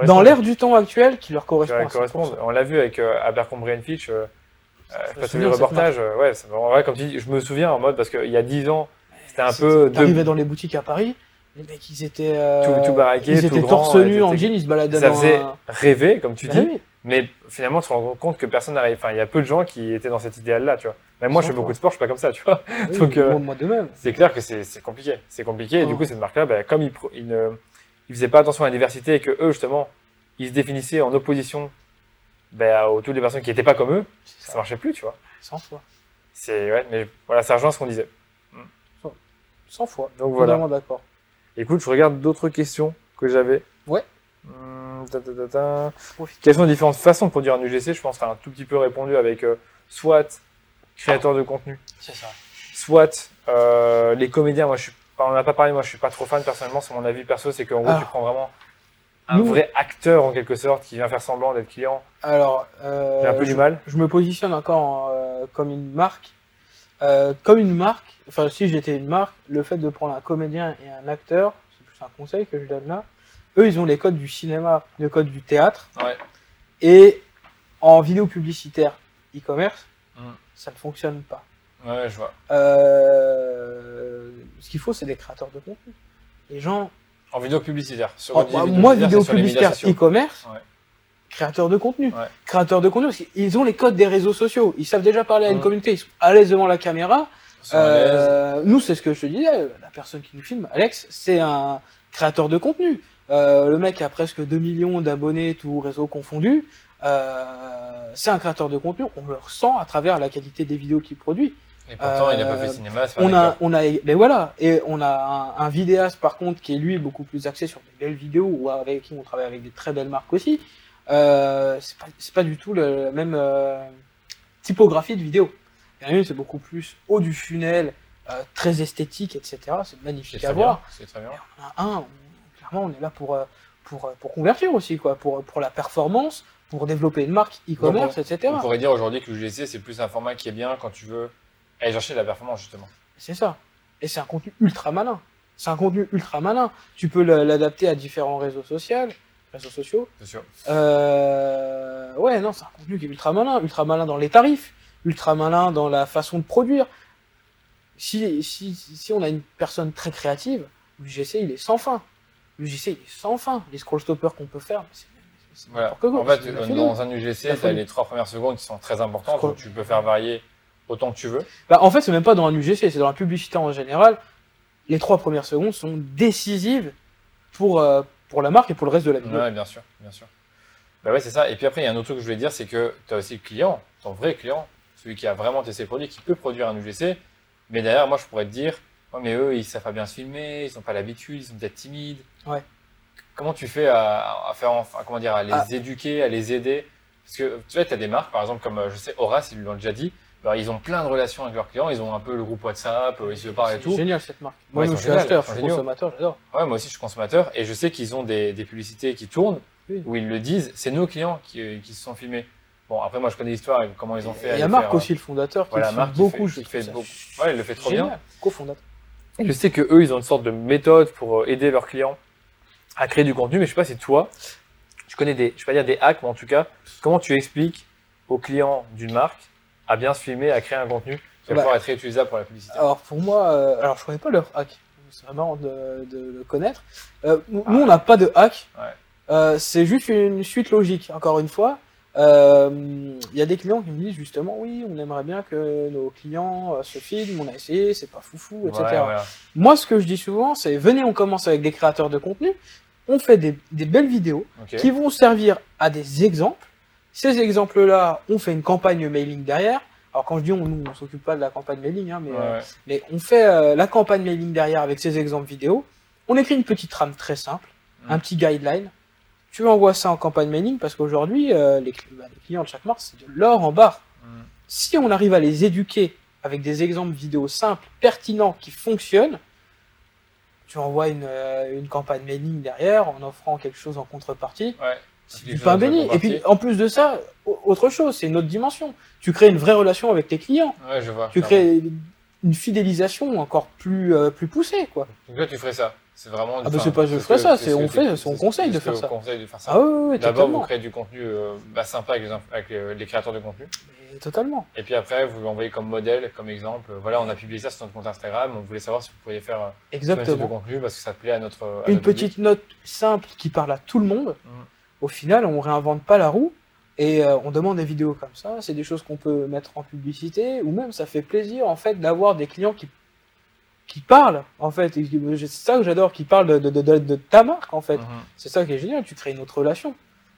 Dans l'air du temps actuel, qui leur correspond. à correspond. 100%. On l'a vu avec euh, Abercrombie and Fitch. Euh, euh, je pas le de cette reportage. euh, ouais, vrai, comme tu dis, je me souviens en mode, parce qu'il y a 10 ans, c'était un peu. de- T'arrivais dans les boutiques à Paris, les mecs ils étaient euh, Tout- tout baraqués, ils étaient torse nu en jean, ils se baladaient ça faisait un- rêver, comme tu Bah dis. Mais finalement, tu te rends compte que personne n'arrive. Enfin, il y a peu de gens qui étaient dans cet idéal-là, tu vois. Même moi, je fais beaucoup de sport, je suis pas comme ça, tu vois. Oui, Donc, euh, moi, moi de même. C'est clair que c'est compliqué. C'est compliqué. Et du Oh. coup, cette marque-là, bah, comme ils, ne ils faisaient pas attention à la diversité et que eux, justement, ils se définissaient en opposition bah, aux toutes les personnes qui n'étaient pas comme eux, ça ça, marchait plus, tu vois. 100 fois. C'est ouais, mais voilà, ça rejoint ce qu'on disait. 100 fois. Donc voilà. Totalement d'accord. Écoute, je regarde d'autres questions que j'avais. Ouais. Hum, ta, ta, ta, ta. Profite. Quelles sont les différentes façons de produire un UGC Je pense que tu as un tout petit peu répondu avec euh, soit créateur de contenu, C'est ça. soit euh, les comédiens. Moi, je suis on n'a pas parlé. Moi, je suis pas trop fan personnellement. C'est mon avis perso, c'est qu'en gros, Ah. tu prends vraiment un Nous- vrai acteur en quelque sorte qui vient faire semblant d'être client. Alors, euh, J'ai un peu je, du mal. je me positionne encore euh, comme une marque. Euh, comme une marque, enfin si j'étais une marque, le fait de prendre un comédien et un acteur, c'est plus un conseil que je donne là, eux ils ont les codes du cinéma, les codes du théâtre, Ouais. et en vidéo publicitaire e-commerce, Mm. ça ne fonctionne pas. Ouais, je vois. Euh, ce qu'il faut c'est des créateurs de contenu. Les gens En vidéo publicitaire. Sur vidéo moi, publicitaire, vidéo publicitaire, e-commerce, Ouais. Créateur de contenu. Ouais. Créateur de contenu, parce qu'ils ont les codes des réseaux sociaux. Ils savent déjà parler à une Ouais. communauté. Ils sont à l'aise devant la caméra. Ils. Euh, nous, c'est ce que je te disais. La personne qui nous filme, Alex, c'est un créateur de contenu. Euh, le mec a presque 2 millions d'abonnés, tout réseau confondu. Euh, c'est un créateur de contenu. On le ressent à travers la qualité des vidéos qu'il produit. Et pourtant, il n'a pas euh, fait cinéma. On a, on a, mais voilà, et on a un, un vidéaste par contre qui est lui beaucoup plus axé sur des belles vidéos ou avec qui on travaille avec des très belles marques aussi. Euh, c'est pas, du tout le la même euh, typographie de vidéo. Il y en a une c'est beaucoup plus haut du funnel, euh, très esthétique, etc. C'est magnifique à bien. voir. C'est très bien. En a un, on- clairement, on est là pour pour pour convertir aussi quoi, pour pour la performance, pour développer une marque e-commerce, etc. On pourrait dire aujourd'hui que l'UGC, c'est plus un format qui est bien quand tu veux aller chercher de la performance, justement. C'est ça. Et c'est un contenu ultra malin. C'est un contenu ultra malin. Tu peux le- l'adapter à différents réseaux sociaux. Réseaux sociaux. Sûr. Euh... Ouais, non, c'est un contenu qui est ultra malin. Ultra malin dans les tarifs. Ultra malin dans la façon de produire. Si, si, si on a une personne très créative, l'UGC, il est sans fin. L'UGC, il est sans fin. Les scroll stoppers qu'on peut faire, c'est Voilà. quoi. En fait, euh, dans un UGC, tu as les trois premières secondes qui sont très importantes, donc tu peux faire varier autant que tu veux. Bah, en fait, c'est même pas dans un UGC, c'est dans la publicité en général. Les trois premières secondes sont décisives pour, euh, pour la marque et pour le reste de la vidéo. Ouais, bien sûr, bien sûr. Bah ouais, c'est ça. Et puis après, il y a un autre truc que je voulais dire, c'est que tu as aussi le client, ton vrai client, celui qui a vraiment testé le produit, qui peut produire un UGC. Mais derrière, moi, je pourrais te dire, mais eux, ils savent pas bien se filmer, ils n'ont pas l'habitude, ils sont peut-être timides. Ouais. Comment tu fais à, à faire, comment dire, à les Ah. éduquer, à les aider Parce que tu vois, tu as des marques, par exemple, comme euh, je sais, Horace, ils l'ont déjà dit, bah, ils ont plein de relations avec leurs clients, ils ont un peu le groupe WhatsApp, euh, ils se parlent et C'est tout. génial cette marque. Ouais, Moi, ils je suis acheteur, je suis consommateur, j'adore. Ouais, moi aussi, je suis consommateur et je sais qu'ils ont des, des publicités qui tournent Oui. où ils le disent. C'est nos clients qui, euh, qui se sont filmés. Bon, après, moi, je connais l'histoire et comment ils ont fait. Il y a Marc faire, aussi, le fondateur, qui voilà, Marc qui beaucoup. fait- je qui fait beaucoup. Ouais, il le fait trop bien. génial. Co-fondateur. euh, Je sais que eux, ils ont une sorte de méthode pour euh, aider leurs clients à créer du contenu, mais je sais pas si toi, tu connais des, je vais pas dire des hacks, mais en tout cas, comment tu expliques aux clients d'une marque à bien se filmer, à créer un contenu qui va Bah. pouvoir être réutilisable pour la publicité. Alors pour moi, euh, alors je connais pas leur hack. C'est vraiment de, de le connaître. Euh, nous, Ah. on n'a pas de hack. Ouais. Euh, c'est juste une suite logique. Encore une fois, Euh, il y a des clients qui me disent justement, oui, on aimerait bien que nos clients euh, se filment. On a essayé, c'est pas foufou, etc. Ouais. Moi, ce que je dis souvent, c'est venez, on commence avec des créateurs de contenu. On fait des, des belles vidéos qui vont servir à des exemples. Ces exemples-là, on fait une campagne mailing derrière. Alors quand je dis on, nous, on s'occupe pas de la campagne mailing, hein, mais, Ouais, euh, mais on fait euh, la campagne mailing derrière avec ces exemples vidéo. On écrit une petite trame très simple, Mm. un petit guideline. Tu envoies ça en campagne mailing parce qu'aujourd'hui, euh, les, bah, les clients de chaque marque, c'est de l'or en barre. Mm. Si on arrive à les éduquer avec des exemples vidéo simples, pertinents, qui fonctionnent, tu envoies une, une campagne mailing derrière en offrant quelque chose en contrepartie. Ouais. Si du pain béni. Et puis, en plus de ça, au- autre chose, c'est une autre dimension. Tu crées une vraie relation avec tes clients. Ouais, je vois. Tu crées une fidélisation encore plus, euh, plus poussée, quoi. Donc là, tu ferais ça. C'est vraiment. Ah bah, c'est pas je ce ferais ça, ce c'est on fait, on ce- conseille de ce faire ça. on conseille de faire ça. Ah oui, oui, D'abord, vous créez du contenu euh, bah, sympa avec, les, avec les, les créateurs de contenu. Totalement. Et puis après, vous l'envoyez comme modèle, comme exemple. Voilà, on a publié ça sur notre compte Instagram. On voulait savoir si vous pouviez faire euh, sur un site de Exactement. contenu parce que ça plaît à notre. à Une notre public. petite note simple qui parle à tout le monde. Mhm. Au final, on réinvente pas la roue et euh, on demande des vidéos comme ça. C'est des choses qu'on peut mettre en publicité ou même ça fait plaisir en fait d'avoir des clients qui qui parlent en fait. C'est ça que j'adore, qui parlent de, de, de, de- de ta marque en fait. Mhm. C'est ça qui est génial. Tu crées une autre relation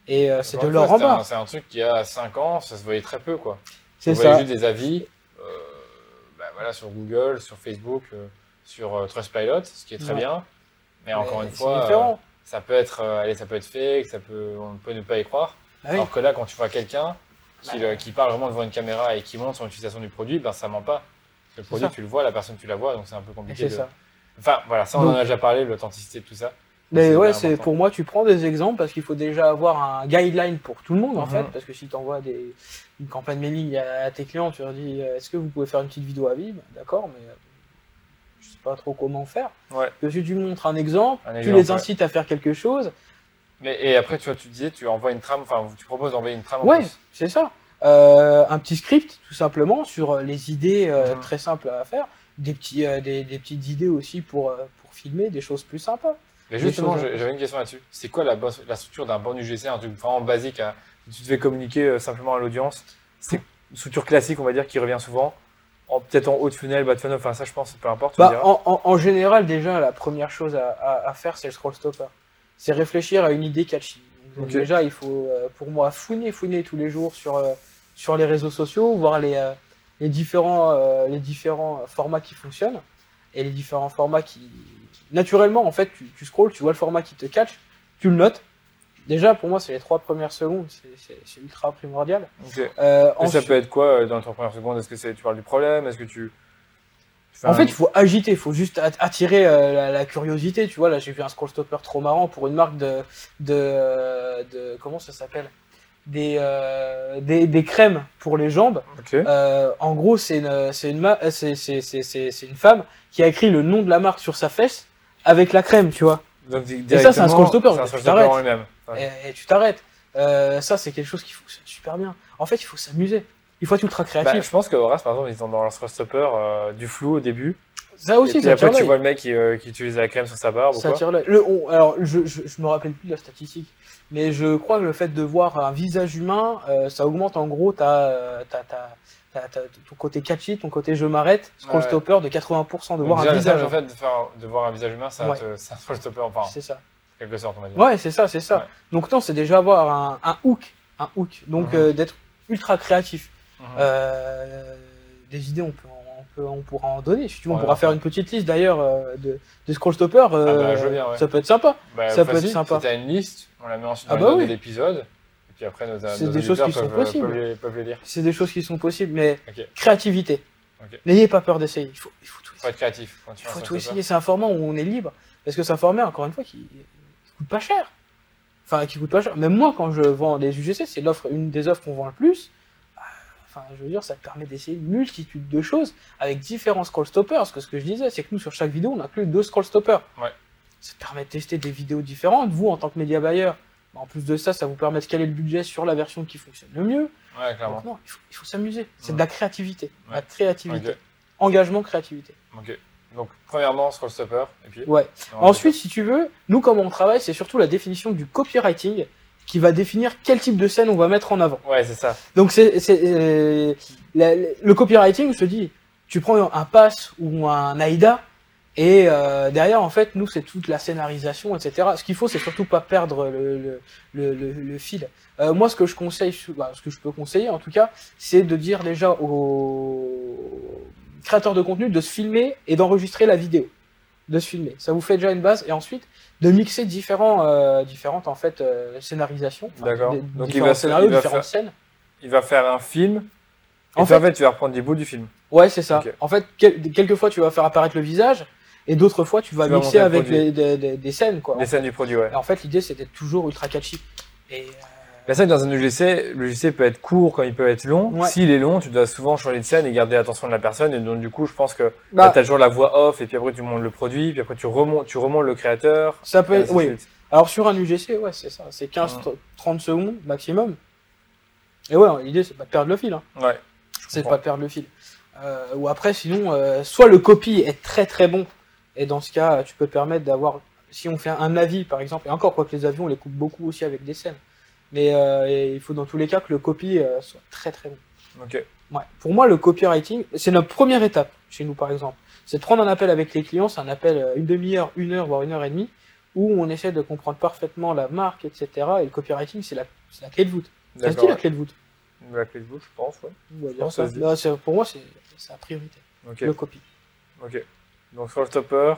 et euh, c'est de l'or en bas. C'est un truc qui a 5 ans, ça se voyait très peu quoi. C'est ça. juste des avis euh, bah, voilà, sur Google, sur Facebook, sur Trustpilot, ce qui est très Ouais. bien. Mais encore une fois, ça peut être, euh, allez, ça peut être fake, ça peut, on peut ne pas y croire. Ah oui. Alors que là, quand tu vois quelqu'un qui, Bah. qui parle vraiment devant une caméra et qui montre son utilisation du produit, ben ça ment pas. Le produit, ça. tu le vois, la personne, tu la vois, donc c'est un peu compliqué. De- ça. Enfin, voilà, ça, on en a déjà parlé, l'authenticité de tout ça. Mais ouais, c'est pour moi, tu prends des exemples parce qu'il faut déjà avoir un guideline pour tout le monde en Mhm. fait, parce que si tu envoies des, une campagne mailing à, à tes clients, tu leur dis euh, est-ce que vous pouvez faire une petite vidéo à vie? D'accord, mais euh, je sais pas trop comment faire. Ouais. Que si tu montres un exemple, Un tu les ouais. incites à faire quelque chose, Mais, et après, tu vois, tu disais, tu envoies une trame, enfin, tu proposes d'envoyer une trame en ouais, c'est ça. Euh, un petit script tout simplement sur les idées euh, Mhm. très simples à faire, des, petits, euh, des, des petites idées aussi pour, euh, pour filmer, des choses plus sympas. Mais justement, choses- j'avais une question là-dessus. C'est quoi la, structure d'un bon UGC, un truc vraiment basique à, si tu devais communiquer euh, simplement à l'audience? C'est une structure classique, on va dire, qui revient souvent. En- Peut-être en haut de funnel, bas de funnel, enfin ça, je pense, peu importe. Bah, en, en, en général, déjà, la première chose à, à, à faire, c'est le scroll stopper. C'est réfléchir à une idée catchy. Donc. Déjà, il faut, euh, pour moi, fouiner, fouiner tous les jours sur, euh, sur les réseaux sociaux, voir les, les, différents, euh, les différents formats qui fonctionnent et les différents formats qui. Naturellement, en fait, tu, tu scrolls, tu vois le format qui te catch, tu le notes. Déjà, pour moi, c'est les trois premières secondes, c'est- ultra primordial. Ok. Euh, Mais ça peut être quoi euh, dans les trois premières secondes? Est-ce que c'est, tu parles du problème? Est-ce que tu. En fait, il faut agiter, il faut juste at- attirer euh, la, la curiosité. Tu vois, là, j'ai vu un scroll stopper trop marrant pour une marque de. de, de comment ça s'appelle? Des, euh, des, des crèmes pour les jambes. Euh, en gros, c'est une, c'est une, c'est une femme qui a écrit le nom de la marque sur sa fesse avec la crème, tu vois. Donc, Et ça, c'est un scroll stopper, C'est un tu scroll stopper t'arrêtes. en lui-même. Ouais. Et, et tu t'arrêtes. Euh, ça, c'est quelque chose qui fonctionne super bien. En fait, il faut s'amuser. Il faut être ultra Bah, créatif. je pense que Horace, par exemple, ils ont dans leur scroll stopper euh, du flou au début. ça aussi, et puis ça après, tu vois le mec qui, euh, qui utilise la crème sur sa barbe ou Ça quoi. tire l'œil. Le- on- alors, je, je, je me rappelle plus de la statistique, mais je crois que le fait de voir un visage humain, euh, ça augmente en gros ta, euh, ta, ton côté catchy, ton côté je m'arrête, scroll Ouais. stopper de 80% de Donc voir déjà, un le visage. simple hein. fait de, faire, de voir un visage humain, ça Ouais. te- un scroll stopper, enfin, C'est ça. en quelque sorte, on va dire. Ouais, c'est ça, c'est ça. Ouais. Donc non, c'est déjà avoir un, un hook, un hook. Donc Mhm. euh, d'être ultra créatif. Mhm. Euh, des idées, on peut, en- on peut, on pourra en donner. Si tu veux, on Ouais, pourra faire une petite liste d'ailleurs euh, de, de scroll stopper. euh, bah, ouais. Ça peut être sympa. Bah, ça peut facile, être sympa. Si t'as une liste, on la met ensuite Ah dans bah les notes oui. de l'épisode. Puis après, nos, C'est nos des choses qui sont peuvent, euh, possibles. Peuvent les, peuvent les lire. C'est des choses qui sont possibles, mais créativité. N'ayez pas peur d'essayer. Il faut, il faut tout Faut être créatif. Quand tu Il faut tout essayer. C'est un format où on est libre. Parce que c'est un format, encore une fois, qui, qui coûte pas cher. Enfin, qui coûte pas cher. Même moi, quand je vends des UGC, c'est l'offre, une des offres qu'on vend le plus. Euh, Enfin, je veux dire, ça te permet d'essayer une multitude de choses avec différents scroll stoppers. Parce que ce que je disais, c'est que nous, sur chaque vidéo, on inclut deux scroll stoppers. Ouais. Ça te permet de tester des vidéos différentes. Vous, en tant que média buyer, bah, en plus de ça, ça vous permet de caler le budget sur la version qui fonctionne le mieux. Ouais, clairement. Donc non, il faut, s'amuser. C'est Ouais. de la créativité. Ouais. La créativité. Engagement, créativité. Ok. Donc, premièrement, scroll stopper. Et puis. Ouais. Ensuite, si tu veux, nous, comment on travaille, c'est surtout la définition du copywriting qui va définir quel type de scène on va mettre en avant. Ouais, c'est ça. Donc, c'est, euh, le copywriting, je te dis, tu prends un pass ou un AIDA, et euh, derrière, en fait, nous, c'est toute la scénarisation, etc. Ce qu'il faut, c'est surtout pas perdre le, le, le, le- le fil. Euh, moi, ce que je conseille, bah, ce que je peux conseiller, en tout cas, c'est de dire déjà aux créateurs de contenu de se filmer et d'enregistrer la vidéo. De se filmer. Ça vous fait déjà une base, et ensuite, de mixer différents, euh, différentes, en fait, scénarisations. D'accord. Donc, il va scénarios, il va différentes faire- scènes. Il va faire un film. Et En fait- tu vas reprendre des bouts du film. Ouais, c'est ça. En fait, quel- quelques fois, tu vas faire apparaître le visage, et d'autres fois, tu vas Tu mixer avec les- des, des- des scènes, quoi. Les scènes du produit, ouais. Et en fait, l'idée, c'était toujours ultra catchy. Et c'est vrai que dans un UGC, le UGC peut être court comme il peut être long. Ouais. S'il est long, tu dois souvent changer de scène et garder l'attention de la personne. Et donc, du coup, je pense que bah, tu as toujours la voix off et puis après tu montes le produit, puis après tu remontes, tu remontes le créateur. ça peut être, oui. suite. Alors sur un UGC, ouais, c'est ça, c'est 15-30 secondes maximum. Et ouais, l'idée c'est pas de perdre le fil, hein. Ouais. c'est pas de perdre le fil. Euh, ou après, sinon, euh, soit le copy est très très bon, et dans ce cas, tu peux te permettre d'avoir, si on fait un avis par exemple, et encore quoi que les avions, on les coupe beaucoup aussi avec des scènes, mais euh, il faut dans tous les cas que le copy euh, soit très très bon. Ok. Ouais. Pour moi, le copywriting, c'est notre première étape chez nous, par exemple. C'est de prendre un appel avec les clients, c'est un appel euh, une demi-heure, une heure, voire une heure et demie, où on essaie de comprendre parfaitement la marque, etc. Et le copywriting, c'est la, la clé de voûte. Ça se dit la clé de voûte La clé de voûte, je pense, ouais. Pense ça. c'est- Pour moi, c'est la priorité, le copy. Ok. Donc, sur le stopper,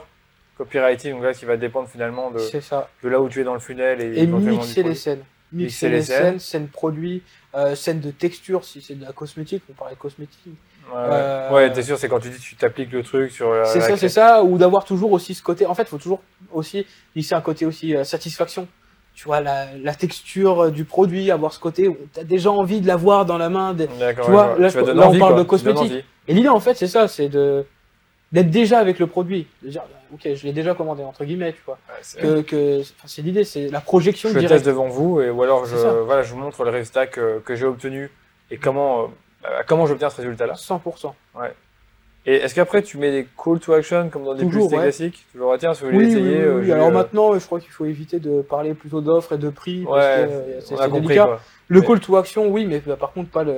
copywriting, donc là, qui va dépendre finalement de, C'est ça. de là où tu es dans le funnel et, mixer les scènes. Mixer Mixer les les scènes. scènes, scènes produits, euh, scènes de texture, si c'est de la cosmétique, on parlait de cosmétique. Ouais. Euh, Ouais, t'es sûr, c'est quand tu dis tu t'appliques le truc sur. C'est ça, c'est ça, ou d'avoir toujours aussi ce côté. En fait, il faut toujours aussi glisser un côté aussi euh, satisfaction. Tu vois, la, la texture euh, du produit, avoir ce côté où tu as déjà envie de l'avoir dans la main. des-. Tu vois, là, Tu je- on parle quoi. de cosmétique. Et l'idée, en fait, c'est ça, c'est de d'être déjà avec le produit. De dire, ok, je l'ai déjà commandé, entre guillemets, tu vois. Ouais, c'est- Que, c'est l'idée, c'est la projection je directe. teste devant vous et ou alors je voilà je vous montre le résultat que, que j'ai obtenu et comment euh, euh, comment j'obtiens ce résultat là 100%. Et est-ce qu'après tu mets des call to action comme dans des Toujours, publicités ouais. classiques toujours ah, tiens si vous voulez Oui, essayer oui, euh, oui. Alors maintenant, je crois qu'il faut éviter de parler plutôt d'offres et de prix. parce ouais que, euh, c'est on a c'est compris délicat. quoi Le Mais- call to action, oui, mais bah, par contre, pas le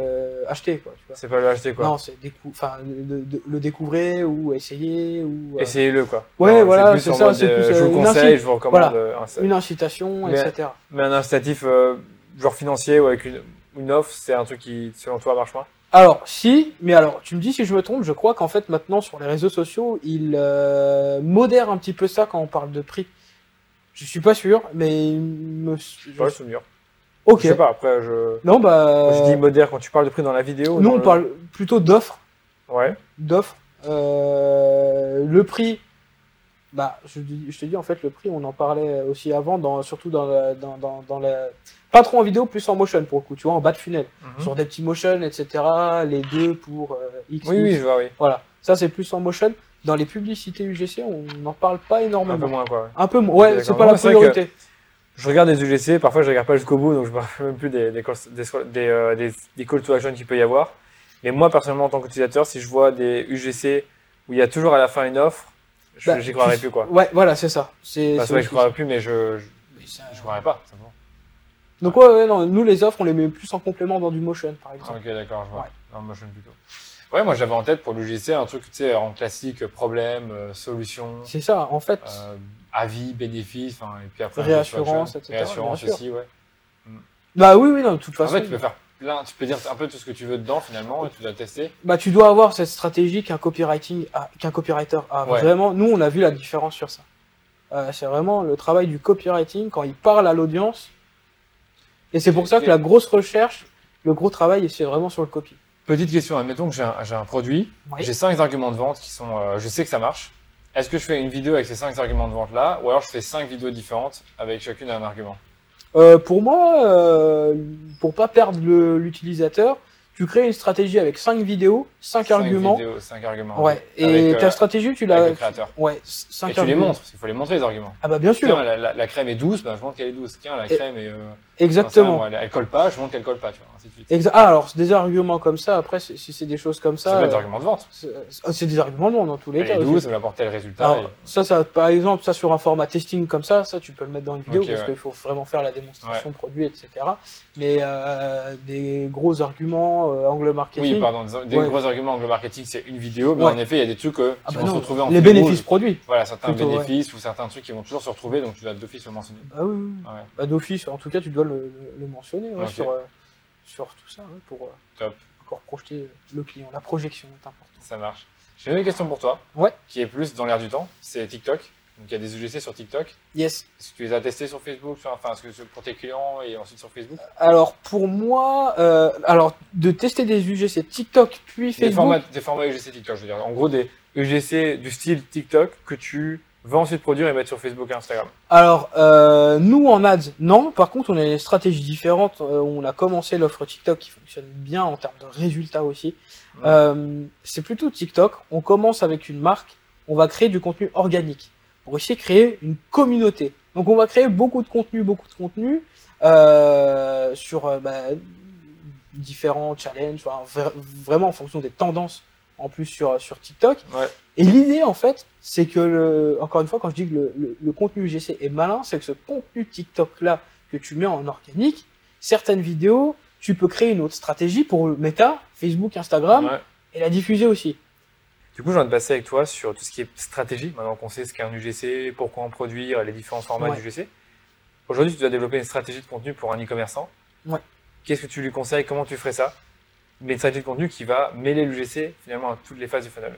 acheter, quoi. C'est pas le acheter quoi Non, c'est décou- enfin, de- de- le découvrir ou essayer ou euh, essayez-le quoi Ouais, Non, voilà, c'est ça, c'est plus, je vous conseille je vous recommande Voilà. un- une incitation, Mais- etc. mais un incitatif euh, genre financier ou avec une, une offre c'est un truc qui selon toi marche moins Alors, si, mais alors, tu me dis si je me trompe, je crois qu'en fait, maintenant, sur les réseaux sociaux, ils euh, modèrent un petit peu ça quand on parle de prix. Je suis pas sûr, mais me... j'ai pas le souvenir Ok. je sais pas après je Non, bah... Je dis modère quand tu parles de prix dans la vidéo nous, on le- parle plutôt d'offres. ouais d'offres. Euh, le prix, bah, je, te dis en fait le prix, on en parlait aussi avant, dans, surtout dans la, dans, dans, dans la, pas trop en vidéo, plus en motion pour le coup, tu vois, en bas de funnel, Mhm. sur des petits motion, etc. Les deux pour euh, X. oui oui je vois oui Voilà, ça c'est plus en motion. Dans les publicités UGC, on n'en parle pas un peu énormément. moins quoi ouais. Un peu moins. Ouais, c'est pas Non, la priorité. Je regarde des UGC, parfois je regarde pas jusqu'au bout, donc je me rappelle même plus des, des, calls- des, des, euh, des, des call to action qu'il peut y avoir. Mais moi, personnellement, en tant qu'utilisateur, si je vois des UGC où il y a toujours à la fin une offre, je- Bah, j'y croirais plus, quoi. Ouais, voilà, c'est ça. C'est. C'est vrai que je croirais plus, mais je, je, ça. Mais ça- je croirais pas, simplement. Donc ouais, ouais, non, nous les offres, on les met plus en complément dans du motion, par exemple. Ok, d'accord, je vois. Ouais. Non, motion plutôt. Ouais, moi j'avais en tête pour l'UGC un truc, tu sais, en classique, problème, euh, solution, C'est ça, en fait. euh, avis, bénéfice, enfin, et puis après. Réassurance, etc., Réassurance aussi, ouais. Bah oui, oui, non, de toute En façon. fait, tu peux faire plein, tu peux dire un peu tout ce que tu veux dedans finalement, et tu dois tester. Bah, tu dois avoir cette stratégie qu'un copywriting, a- qu'un copywriter a. Ouais. Vraiment, nous, on a vu la différence sur ça. Euh, c'est vraiment le travail du copywriting quand il parle à l'audience. Et c'est pour ça que la grosse recherche, le gros travail, c'est vraiment sur le copy. Petite question, admettons que j'ai un, j'ai un produit, Oui. j'ai cinq arguments de vente qui sont, euh, je sais que ça marche. Est-ce que je fais une vidéo avec ces cinq arguments de vente là, ou alors je fais cinq vidéos différentes avec chacune un argument? Euh, pour moi, euh, pour pas perdre l'utilisateur, tu crées une stratégie avec 5 vidéos, 5 Cinq arguments. vidéos, cinq arguments. Ouais. Et Avec, euh, ta stratégie, tu l'as. le créateur. Ouais, Et 5 tu les montres, parce qu'il faut les montrer les arguments. Ah bah bien sûr. Tiens, la, la- la crème est douce, bah, je montre qu'elle est douce. Tiens, la Et- crème est. Euh, Exactement. enfin, elle, elle colle pas, je montre qu'elle colle pas, tu vois. Exa- ah, alors, des arguments comme ça, après, c'est- si c'est des choses comme Ça ça. peut être des euh, arguments de vente. c'est c'est des arguments de vente dans tous les Elle cas. douce, elle va apporter le résultat. Alors, et- ça, ça, par exemple, ça sur un format testing comme ça, ça, tu peux le mettre dans une vidéo parce ouais. qu'il faut vraiment faire la démonstration de produit, etc. Mais euh, des gros arguments, euh, angle marketing. Oui, pardon, des, Ouais. gros arguments angle marketing, c'est une vidéo, mais Ouais. en effet, il y a des trucs euh, Ah qui bah vont se retrouver en les bénéfices rouge. produits. Voilà, certains Plutôt, ouais. bénéfices ou certains trucs qui vont toujours se retrouver, donc tu dois d'office le mentionner. Bah oui. Ouais. Bah, d'office, en tout cas, tu dois le, le- mentionner ouais, sur, euh, sur tout ça ouais, pour euh, Top. encore projeter le client. La projection est importante. Ça marche. J'ai une question pour toi, Ouais. qui est plus dans l'air du temps, c'est TikTok. Donc il y a des UGC sur TikTok. Yes. Est-ce que tu les as testés sur Facebook, sur- enfin, est-ce que pour tes clients et ensuite sur Facebook? Alors, pour moi, euh, alors de tester des UGC TikTok puis Des Facebook. formats, des formats UGC TikTok, je veux dire. En gros, des UGC du style TikTok que tu va ensuite produire et mettre sur Facebook et Instagram. Alors, euh, nous en ads, non. Par contre, on a des stratégies différentes. Euh, on a commencé l'offre TikTok qui fonctionne bien en termes de résultats aussi. Euh, c'est plutôt TikTok. On commence avec une marque. On va créer du contenu organique pour essayer de créer une communauté. Donc, on va créer beaucoup de contenu, beaucoup de contenu sur bah, différents challenges, enfin, vraiment en fonction des tendances en plus sur, sur TikTok. Ouais. Et l'idée, en fait, c'est que, le, encore une fois, quand je dis que le, le, le contenu UGC est malin, c'est que ce contenu TikTok-là que tu mets en organique, certaines vidéos, tu peux créer une autre stratégie pour le Meta, Facebook, Instagram, Ouais. et la diffuser aussi. Du coup, j'ai envie de passer avec toi sur tout ce qui est stratégie. Maintenant qu'on sait ce qu'est un UGC, pourquoi en produire, les différents formats Ouais. d'UGC. Aujourd'hui, tu dois développer une stratégie de contenu pour un e-commerçant. Ouais. Qu'est-ce que tu lui conseilles? Comment tu ferais ça? Mais une stratégie de contenu qui va mêler l'UGC finalement à toutes les phases du funnel.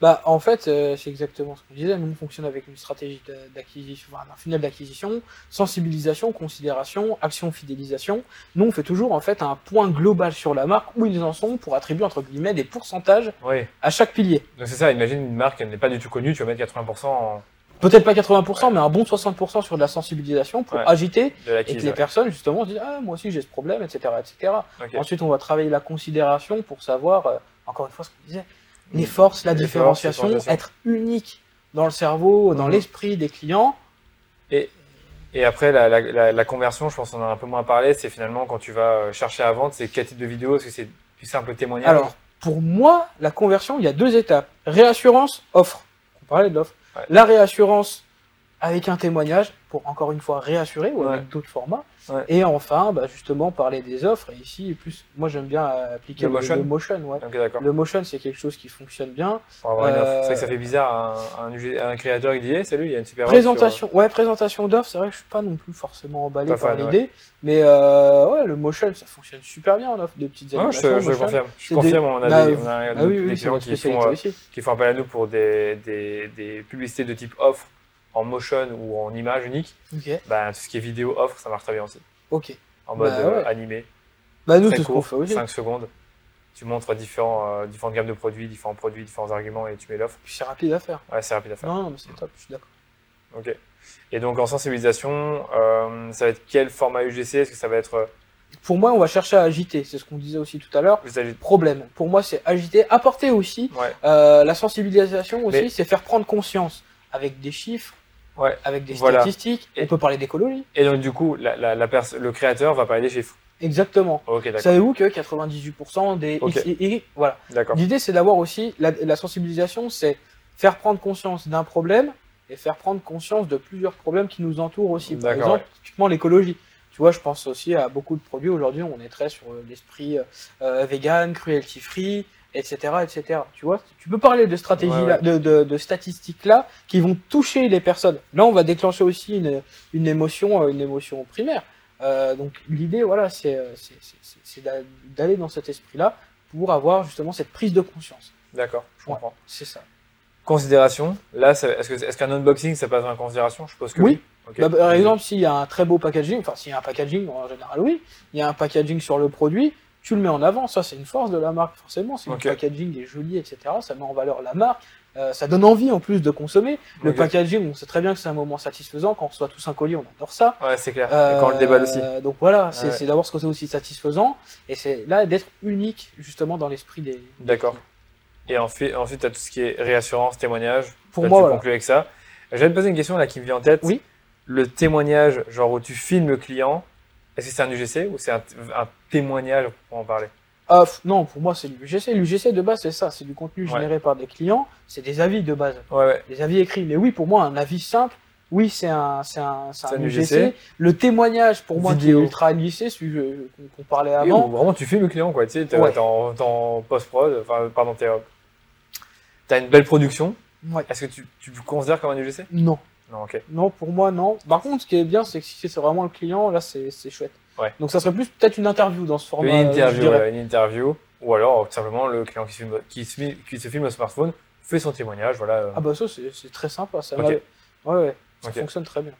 Bah, en fait, euh, c'est exactement ce qu'on disait. Nous, on fonctionne avec une stratégie d'a- d'acquisition, enfin, un funnel d'acquisition, sensibilisation, considération, action, fidélisation. Nous, on fait toujours, en fait, un point global sur la marque, où ils en sont, pour attribuer, entre guillemets, des pourcentages Oui. à chaque pilier. Donc c'est ça, imagine une marque, elle n'est pas du tout connue, tu vas mettre 80% en- Peut-être pas 80%, mais un bon 60% sur de la sensibilisation pour Ouais. agiter et que les personnes, justement, se disent, ah, moi aussi, j'ai ce problème, etc., etc. Ensuite, on va travailler la considération pour savoir, euh, encore une fois, ce qu'on disait, les forces, la Les différenciation, être unique dans le cerveau, dans Mhm. l'esprit des clients. Et après, la, la, la, la conversion, je pense qu'on en a un peu moins parlé, c'est finalement quand tu vas euh, chercher à vendre, c'est quel type de vidéo Est-ce que c'est du simple témoignage? Alors, pour moi, la conversion, il y a deux étapes. Réassurance, offre. On parlait de l'offre. La réassurance avec un témoignage pour encore une fois réassurer ou Ouais. avec d'autres formats. Ouais. Et enfin, bah, justement, parler des offres. Et ici, plus, moi, j'aime bien appliquer Le motion le motion. Ouais. Ok, d'accord. Le motion, c'est quelque chose qui fonctionne bien. Euh, C'est vrai que ça fait bizarre à un, à créateur qui dit hey, Salut, il y a une super offre sur- Présentation, ouais, présentation d'offres, c'est vrai que je suis pas non plus forcément emballé par l'idée, mais euh, ouais, le motion, ça fonctionne super bien en offre, des petites animations. je, confirme. Je C'est confirme, des- on a, Bah, des, on a Ah des- oui, des oui, c'est clients qui font, euh, qui font appel à nous pour des, des, des publicités de type offre en motion ou en image unique. Ok, Bah, tout ce qui est vidéo offre, ça marche très bien aussi. ok. En mode Bah, euh, ouais. animé, Bah nous, c'est ce qu'on fait aussi. 5 secondes. Tu montres différents, euh, différentes gammes de produits, différents produits, différents arguments et tu mets l'offre. C'est rapide à faire. Ouais, c'est rapide à faire. Non, non, mais c'est top, je suis d'accord. Ok. Et donc en sensibilisation, euh, ça va être quel format UGC Est-ce que ça va être Pour moi, on va chercher à agiter, c'est ce qu'on disait aussi tout à l'heure. Problème. Pour moi, c'est agiter, apporter aussi Ouais, euh, la sensibilisation aussi, Mais- c'est faire prendre conscience avec des chiffres, ouais. avec des Voilà. statistiques. Et- On peut parler d'écologie. Et donc du coup, la, la, la pers- le créateur va parler des chiffres. Exactement. Ok, d'accord. Savez-vous que 98% des Ok. X, Y, Y, voilà. D'accord. L'idée, c'est d'avoir aussi la, la sensibilisation, c'est faire prendre conscience d'un problème et faire prendre conscience de plusieurs problèmes qui nous entourent aussi. Par exemple, typiquement l'écologie. Tu vois, je pense aussi à beaucoup de produits aujourd'hui. On est très sur euh, l'esprit euh, vegan, cruelty free, etc., etc. Tu vois, tu peux parler de stratégies Ouais, là, de, de, de statistiques là qui vont toucher les personnes. Là, on va déclencher aussi une, une émotion, euh, une émotion primaire. Euh, donc l'idée, voilà, c'est euh, d'aller dans cet esprit-là pour avoir justement cette prise de conscience. D'accord, je Ouais. comprends. C'est ça. Considération. Là, est-ce qu'un unboxing, ça passe dans la considération? Je suppose que oui. Oui. Ok. Bah, par exemple, s'il y a un très beau packaging, enfin s'il y a un packaging en général, oui, il y a un packaging sur le produit, tu le mets en avant, ça c'est une force de la marque forcément. Si Ok. le packaging est joli, etc., ça met en valeur la marque, euh, ça donne envie en plus de consommer. Le packaging, on sait très bien que c'est un moment satisfaisant quand on reçoit tous un colis, on adore ça. Ouais, c'est clair. Et quand on le déballe aussi. Euh, Donc voilà, c'est Ouais. d'avoir ce côté aussi satisfaisant et c'est là d'être unique justement dans l'esprit des. D'accord. Et ensuite, ensuite tu as tout ce qui est réassurance, témoignage. Pour Là, moi, tu voilà. conclus avec ça. Je vais te poser une question là qui me vient en tête. Oui. Le témoignage, genre où tu filmes le client, est-ce que c'est un UGC ou c'est un, un témoignage pour en parler? F- non, pour moi c'est l'UGC. L'UGC de base c'est ça, c'est du contenu Ouais. généré par des clients, c'est des avis de base. Ouais, ouais. des avis écrits. Mais oui, pour moi, un avis simple, oui, c'est un, c'est un, c'est UGC. UGC. Le témoignage, pour moi, Vidéo. qui est ultra lissé, celui qu'on parlait avant. ou vraiment tu filmes le client quoi. Tu sais, t'es Ouais. en, post-prod, enfin, pardon, t'es, euh, t'as une belle production. Ouais. Est-ce que tu, tu le considères comme un UGC Non. Non, ok. Non, pour moi, non. Par contre, ce qui est bien, c'est que si c'est vraiment le client, là, c'est chouette. Ouais. Donc, ça serait plus peut-être une interview dans ce format. une euh, interview, voilà, une interview, ou alors tout simplement le client qui se filme, qui se, filme- qui se filme au smartphone fait son témoignage, voilà. euh. Ah bah ça, c'est très sympa. Ça Ok. m'avait- Ouais, ouais. Ça fonctionne très bien.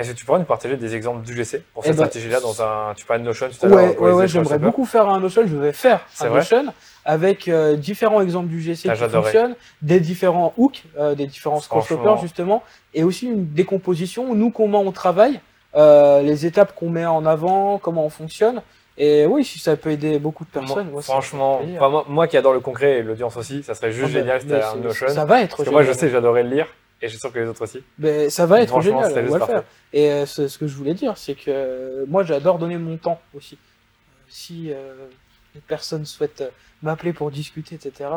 Est-ce que tu pourrais nous partager des exemples d'UGC pour Eh cette ben, stratégie-là dans un, tu parlais de Notion tout à l'heure. Ouais, ouais, ouais, j'aimerais beaucoup faire un Notion. Je vais faire un Notion avec euh, différents exemples du GC Ah, qui fonctionnent, des différents hooks, euh, des différents scrollstoppers justement, et aussi une décomposition. Nous, comment on travaille, euh, les étapes qu'on met en avant, comment on fonctionne. Et oui, si ça peut aider beaucoup de personnes. Moi, franchement, moi, moi qui adore le concret et l'audience aussi, ça serait juste Ah bah, génial si un Notion. Ça va être Parce que moi, je sais j'adorais le lire et je suis sûr que les autres aussi. Mais ça va être génial, on va le faire. Et euh, ce, que je voulais dire, c'est que euh, moi j'adore donner mon temps aussi. Euh, Si euh, les personnes souhaitent euh, m'appeler pour discuter, etc.,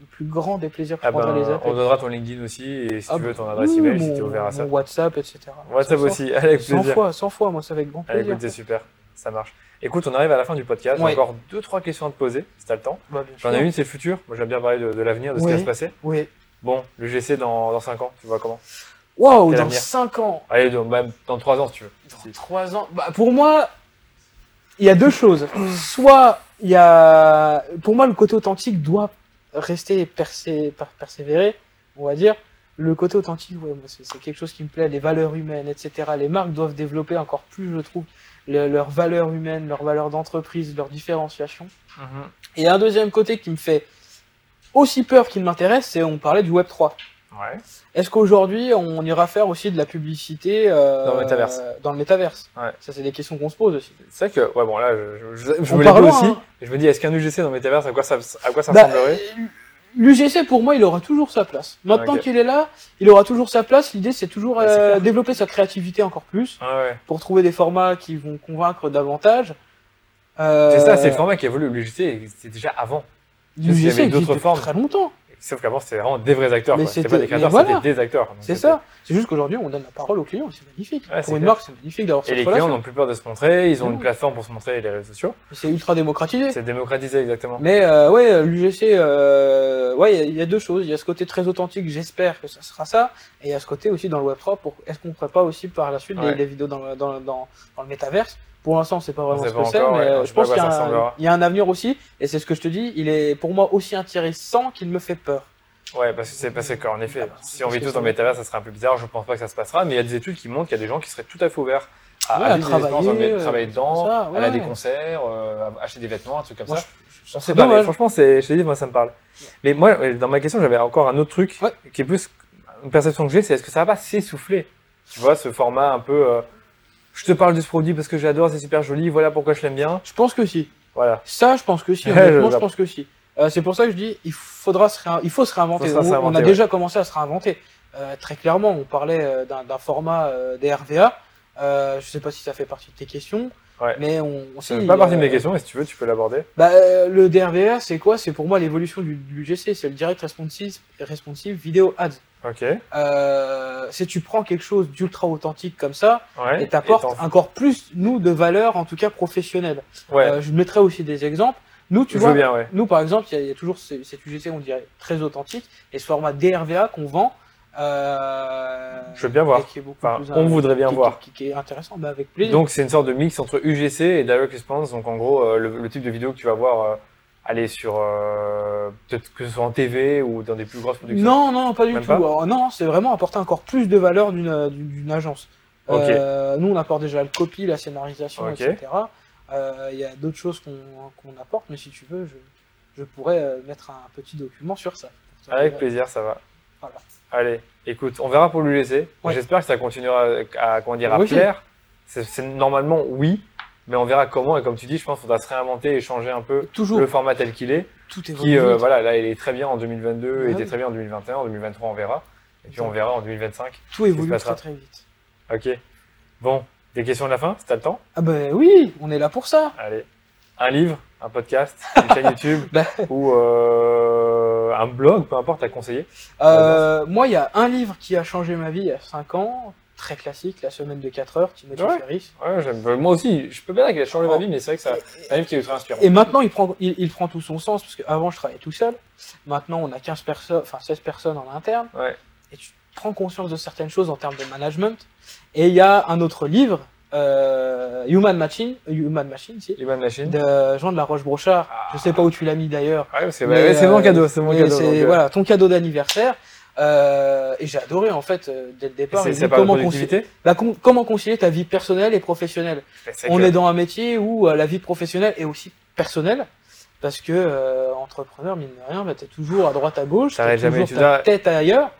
le plus grand des plaisirs que je Ah ben, prendrai les appels. on donnera ton LinkedIn aussi et si Ah tu veux bah, ton adresse oui, email mon, si tu es ouvert à ça. mon WhatsApp, etc. WhatsApp aussi, avec 100 plaisir. fois, 100 fois, moi ça avec grand Allez, plaisir. écoute, c'est super, ça marche. Écoute, on arrive à la fin du podcast. J'ai Ouais. encore deux, trois questions à te poser, si t'as le temps. Bah, J'en ai une, c'est le futur. Moi, j'aime bien parler de, de l'avenir, de ce qui va se passer. Oui. Bon, le GC dans, dans 5 ans, tu vois comment Quel dans avenir 5 ans, Allez, dans, même dans 3 ans, si tu veux. dans 3 ans, bah, pour moi, il y a deux choses. Soit il y a, pour moi, le côté authentique doit rester persé, persévérer, on va dire. Le côté authentique, ouais, c'est quelque chose qui me plaît, les valeurs humaines, etc. Les marques doivent développer encore plus, je trouve, le- leurs valeurs humaines, leurs valeurs d'entreprise, leur différenciation. Et un deuxième côté qui me fait aussi peur qu'il m'intéresse, c'est on parlait du Web 3. Ouais. Est-ce qu'aujourd'hui on ira faire aussi de la publicité euh, Dans le métaverse. Dans le métaverse? Ouais. Ça c'est des questions qu'on se pose aussi. C'est vrai que, ouais, bon, là, je, je, je On me dit loin, aussi. hein. Et je me dis, est-ce qu'un UGC dans Metaverse, à quoi ça, à quoi ça Bah, ressemblerait? L'UGC pour moi il aura toujours sa place. Maintenant qu'il est là, il aura toujours sa place. L'idée c'est toujours Ouais, c'est euh, développer sa créativité encore plus Ah ouais. pour trouver des formats qui vont convaincre davantage. Euh, C'est ça, c'est le format qui évolue. L'UGC, c'était déjà avant. L'UGC d'autres formes. très longtemps. Sauf qu'avant, c'était vraiment des vrais acteurs. C'était pas des créateurs, voilà. c'était des acteurs. C'est ça. C'est juste qu'aujourd'hui on donne la parole aux clients et c'est magnifique. Ouais, pour une clair. marque c'est magnifique d'avoir Et cette les clients n'ont plus peur de se montrer, ils ont une plateforme pour se montrer, les réseaux sociaux. C'est ultra démocratisé. C'est démocratisé, exactement. Mais euh, ouais, l'UGC, euh, ouais, il y a- il y, a deux choses. Il y a ce côté très authentique, j'espère que ça sera ça, et il y a ce côté aussi dans le Web 3. Pour est-ce qu'on ferait pas aussi par la suite Ouais. des, des vidéos dans le, dans, dans, dans le métaverse Pour l'instant, c'est pas vraiment ce que c'est, mais ouais, euh, je pense à qu'il y, a un- ressemblera. il y a un avenir aussi, et c'est ce que je te dis. Il est pour moi aussi intéressant qu'il me fait peur. Ouais, parce que c'est passé qu'en effet, Ah bah, si on vit tous dans le métavers, ça serait un peu bizarre, je pense pas que ça se passera, mais il y a des études qui montrent qu'il y a des gens qui seraient tout à fait ouverts à, Ouais, dans travailler, travailler euh, dedans, ça, aller à des concerts, euh, à acheter des vêtements, un truc comme Moi, ça. je- c'est pas, mais franchement, c'est, je te dis, moi, ça me parle. Mais moi, dans ma question, j'avais encore un autre truc qui est plus une perception que j'ai, c'est est-ce que ça va pas s'essouffler? Tu vois, ce format un peu, euh, je te parle de ce produit parce que j'adore, c'est super joli, voilà pourquoi je l'aime bien. Je pense que si. Voilà. Ça, je pense que si. Honnêtement, je- pense que si. Euh, c'est pour ça que je dis, il faudra se il faut se réinventer. Faut se on, réinventer, on a ouais. déjà commencé à se réinventer. Euh, très clairement, on parlait euh, d'un format des RVA. Je sais pas si ça fait partie de tes questions, Ouais. mais on. C'est si, pas partie de mes questions, mais si tu veux, tu peux l'aborder. Bah, le DRVA, c'est quoi? C'est pour moi l'évolution du, du UGC, c'est le Direct Responsive, responsive Video Ads. Ok. Euh, c'est tu prends quelque chose d'ultra authentique comme ça Ouais. et t'apportes encore plus, nous, de valeur, en tout cas professionnelle. Ouais. Euh, je mettrai aussi des exemples. Nous, tu je vois, veux bien, ouais. nous, par exemple, il y, a- il y a toujours ce- cet UGC, on dirait, très authentique, et ce format DRVA qu'on vend. Euh, Je veux bien voir. et qui est beaucoup Enfin, plus on voudrait bien qui- voir. Qui, qui est intéressant, bah, avec plaisir. Donc c'est une sorte de mix entre UGC et Direct Response. Donc en gros, le, le type de vidéo que tu vas voir aller sur euh, peut-être que ce soit en TV ou dans des plus grosses productions. non, non, pas du Même tout. pas Alors, non, c'est vraiment apporter encore plus de valeur d'une d'une- d'une agence. Euh, nous, on apporte déjà le copy, la scénarisation, etc. Euh, Il y a d'autres choses qu'on qu'on apporte, mais si tu veux, je, je pourrais euh, mettre un petit document sur ça. Avec plaisir, ça va. Voilà. Allez, écoute, on verra pour l'UGC. Ouais. J'espère que ça continuera à, à, comment dire, à Oui. plaire. C'est c'est normalement oui, mais on verra comment. Et comme tu dis, je pense qu'il faudra se réinventer et changer un peu Toujours, le format tel qu'il est. tout est Qui, euh, voilà, là, il est très bien en 2022, Ouais, il était oui. très bien en 2021, en 2023, on verra. Et puis on verra en 2025. tout évolue très très vite. Ok. Bon, des questions de la fin, si t'as le temps? Ah ben oui, on est là pour ça. Allez. Un livre, un podcast, une chaîne YouTube Bah. ou euh, un blog, peu importe, à conseiller? Euh, moi, il y a un livre qui a changé ma vie il y a 5 ans, très classique, La semaine de 4 heures, Timothy Ouais. Ferris. Ouais, Moi aussi, je peux bien dire qu'il a changé ma vie, mais c'est vrai que ça, c'est un livre qui est ultra inspirant. Et maintenant, il prend, il, il prend tout son sens, parce qu'avant, je travaillais tout seul. Maintenant, on a 15 personnes, enfin 16 personnes en interne. Ouais. Et tu prends conscience de certaines choses en termes de management. Et il y a un autre livre, euh, Human Machine, Human Machine, si, Human Machine. de Jean de la Roche-Brochard. Ah. Je sais pas où tu l'as mis d'ailleurs. Ouais, c'est mon euh, cadeau, c'est mon cadeau. donc, euh, voilà, ton cadeau d'anniversaire. Euh, et j'ai adoré en fait euh, dès le départ. C'est comment, concilier, bah, com- comment concilier ta vie personnelle et professionnelle. C'est On est dans un métier où euh, la vie professionnelle est aussi personnelle. Parce que euh, entrepreneur, mine de rien, bah, t'es toujours à droite à gauche, jamais, toujours tu ta tête ailleurs.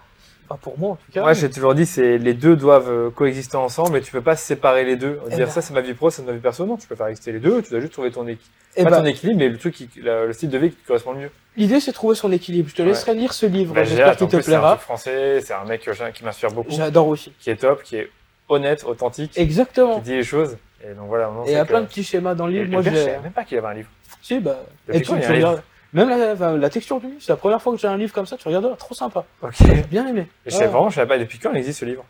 Enfin, pour moi en tout cas. Moi, j'ai toujours dit, c'est les deux doivent euh, coexister ensemble, mais tu peux pas séparer les deux. Eh Dire ben. ça, c'est ma vie pro, c'est ma vie perso. Non, tu peux faire exister les deux. Tu dois juste trouver ton équilibre. Eh pas ben, ton équilibre, mais le truc, qui, le style de vie qui te correspond le mieux. L'idée c'est de trouver son équilibre. Je te Ouais. laisserai lire ce livre, Bah, j'espère qu'il te plus, c'est un plaira. français. C'est un mec qui m'inspire beaucoup, J'adore aussi. qui est top, qui est honnête, authentique, qui Exactement. dit les choses. Et donc voilà. Et il y a plein de petits schémas dans le Et- livre. et Moi, je savais même pas qu'il y avait un livre. Si, bah. Et a tu regardes. Même la, texture du livre, c'est la première fois que j'ai un livre comme ça, tu regardes, trop sympa. Ok. J'ai bien aimé. Et je Ouais. vraiment, je savais pas depuis quand il existe ce livre.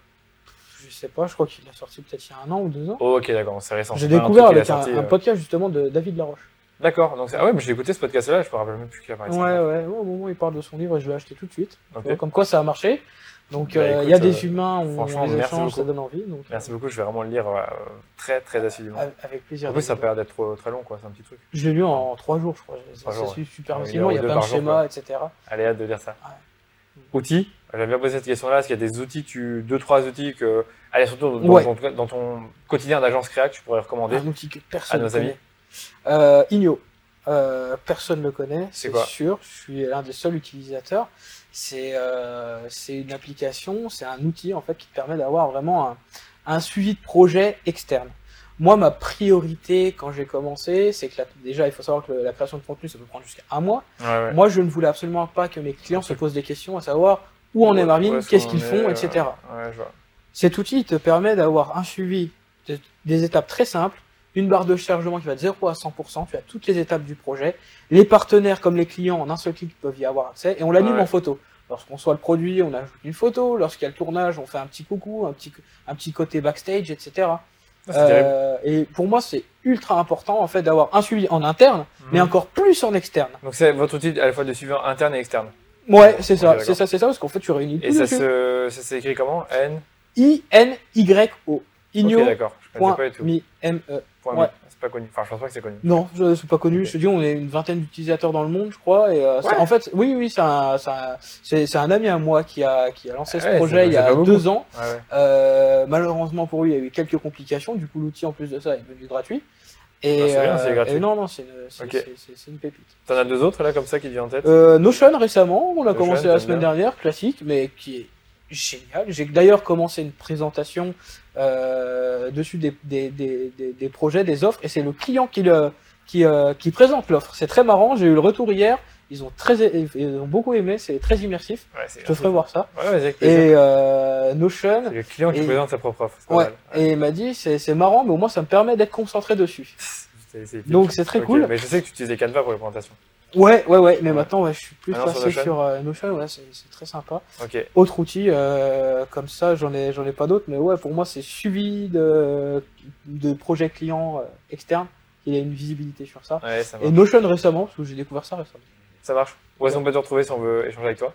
Je sais pas, je crois qu'il a sorti peut-être il y a un an ou deux ans. Oh, ok, d'accord, c'est récent. J'ai découvert avec un, sorti, un euh, podcast justement de David Laroche. D'accord, donc ah ouais, mais j'ai écouté ce podcast-là, je me rappelle même plus qu'il a Ouais, ouais, au moment où il parle de son livre, je l'ai acheté tout de suite. Comme quoi ça a marché. Donc Bah, euh, il y a des euh, humains, on franchement, les merci échanges, ça donne envie. Donc, Merci beaucoup, je vais vraiment le lire euh, très très assidûment. euh, avec plaisir. En plus, ça a David. pas l'air d'être très long, quoi, c'est un petit truc. Je l'ai lu en trois jours, je crois. Ça super facilement, il y a plein de schémas, etc. Allez, hâte de lire ça. Outils J'aime bien poser cette question-là, est-ce qu'il y a des outils, tu, deux, trois outils que, allez, surtout dans, Ouais. ton, dans ton quotidien d'agence créa que tu pourrais recommander Un outil que à personne ne nos amis. Euh, Igno. Euh, personne ne le connaît, C'est sûr. Je suis l'un des seuls utilisateurs. C'est euh, c'est une application, c'est un outil en fait qui te permet d'avoir vraiment un, un suivi de projet externe. Moi, ma priorité quand j'ai commencé, c'est que la- déjà, il faut savoir que le- la création de contenu, ça peut prendre jusqu'à un mois. Ouais, ouais. Moi, je ne voulais absolument pas que mes clients se posent des questions à savoir où en est Marvin, qu'est-ce qu'ils font, est, etc. euh, Ouais, je vois. Cet outil te permet d'avoir un suivi de- des étapes très simples, une barre de chargement qui va de 0 à 100%, tu as toutes les étapes du projet, les partenaires comme les clients en un seul clic peuvent y avoir accès, et on l'anime Ouais. en photo. Lorsqu'on soit le produit, on ajoute une photo, lorsqu'il y a le tournage, on fait un petit coucou, un petit, un petit côté backstage, etc. Ah. Euh, et pour moi, c'est ultra important en fait d'avoir un suivi en interne, mais Mhm. encore plus en externe. Donc c'est votre outil à la fois de suivi interne et externe. Ouais, c'est ça, c'est ça, c'est ça, parce qu'en fait, tu réunis Et tout ça s'écrit comment? N? I-N-Y-O. Igno. Ok, d'accord. Je connaissais point mi- M-E. Point ouais. C'est pas connu. Enfin, je pense pas que c'est connu. Non, je suis pas connu. Ok. Je te dis, on est une vingtaine d'utilisateurs dans le monde, je crois. Et euh, c'est- Ouais. en fait, oui, oui, c'est un, c'est un, c'est- c'est un ami à moi qui a, qui a lancé ce Ouais, projet il y a deux ans. Euh, malheureusement pour lui, il y a eu quelques complications. Du coup, l'outil en plus de ça est devenu gratuit. Et, c'est bien, c'est gratuit. et non, non, c'est une, c'est- Ok. c'est- c'est- c'est une pépite. T'en as deux autres là comme ça qui viennent en tête? Euh, Notion récemment, on a Notion, commencé la semaine bien. dernière, classique, mais qui est génial. J'ai d'ailleurs commencé une présentation euh, dessus des, des, des, des, des projets, des offres, et c'est le client qui, le, qui, euh, qui présente l'offre. C'est très marrant, j'ai eu le retour hier, ils ont, très, ils ont beaucoup aimé, c'est très immersif. Ouais, Je te ferai voir ça. Ouais. Et euh, Notion, C'est le client qui et- présente sa propre offre. ouais, et il m'a dit c'est marrant, mais au moins ça me permet d'être concentré dessus. Donc c'est très cool. Mais je sais que tu utilisais Canva pour les présentations. Ouais, ouais, ouais, mais Ouais. maintenant ouais, je suis plus passé Notion sur euh, Notion, ouais, c'est très sympa. Autre outil, euh, comme ça, j'en ai, ai pas d'autres, mais ouais, pour moi, c'est suivi de, de projets clients euh, externes. Il y a une visibilité sur ça. Ouais, ça Et. Notion récemment, parce que j'ai découvert ça récemment. Ça marche. Où est-ce qu'on peut te retrouver si on veut échanger avec toi?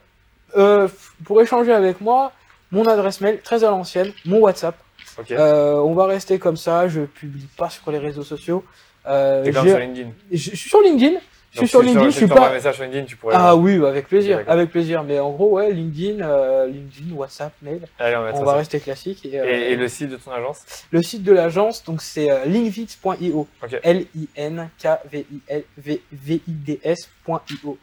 Euh, pour échanger avec moi, mon adresse mail, très à l'ancienne, mon WhatsApp. On va rester comme ça, je publie pas sur les réseaux sociaux. Euh, T'es sur LinkedIn. je suis sur LinkedIn. Je suis sur LinkedIn, je si suis pas. un message sur LinkedIn, tu pourrais. Ah oui, avec plaisir, avec plaisir. Mais en gros, ouais, LinkedIn, euh, LinkedIn, WhatsApp, mail. Allez, on va On ça. va rester classique. Et, euh, Et, et le site de ton agence? Le site de l'agence, donc c'est euh, linkvids.io. L-I-N-K-V-I-D-S.io.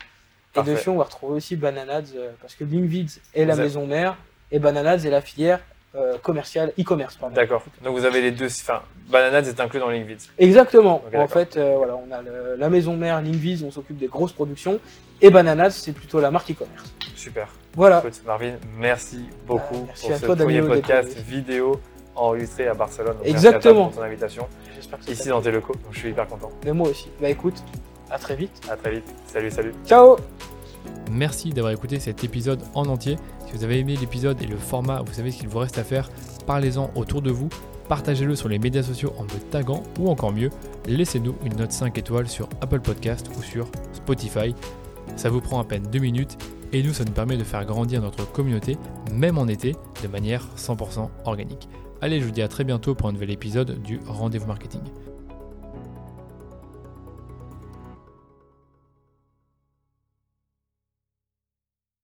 Et dessus, on va retrouver aussi Bananads, euh, parce que Linkvids est la avez- maison mère et Bananads est la filière euh, commerciale, e-commerce. D'accord. Donc vous avez les deux. Enfin, Bananads est inclus dans LinkedIn. Exactement. En fait, euh, voilà, on a le- la maison mère Linkvids, on s'occupe des grosses productions, et Bananads, c'est plutôt la marque e-commerce. Super. Voilà. Écoute, Marvin, merci beaucoup Ah, merci pour ce toi, premier podcast vidéo enregistré à Barcelone. Donc, Exactement. Merci à toi pour ton invitation que ici dans tes locaux. Donc je suis hyper content. Mais moi aussi. Bah écoute, à très vite. À très vite. Salut, salut. Ciao Merci d'avoir écouté cet épisode en entier. Si vous avez aimé l'épisode et le format, vous savez ce qu'il vous reste à faire. Parlez-en autour de vous, partagez-le sur les médias sociaux en me taguant ou encore mieux, laissez-nous une note 5 étoiles sur Apple Podcast ou sur Spotify. Ça vous prend à peine 2 minutes et nous, ça nous permet de faire grandir notre communauté, même en été, de manière 100% organique. Allez, je vous dis à très bientôt pour un nouvel épisode du Rendez-vous Marketing.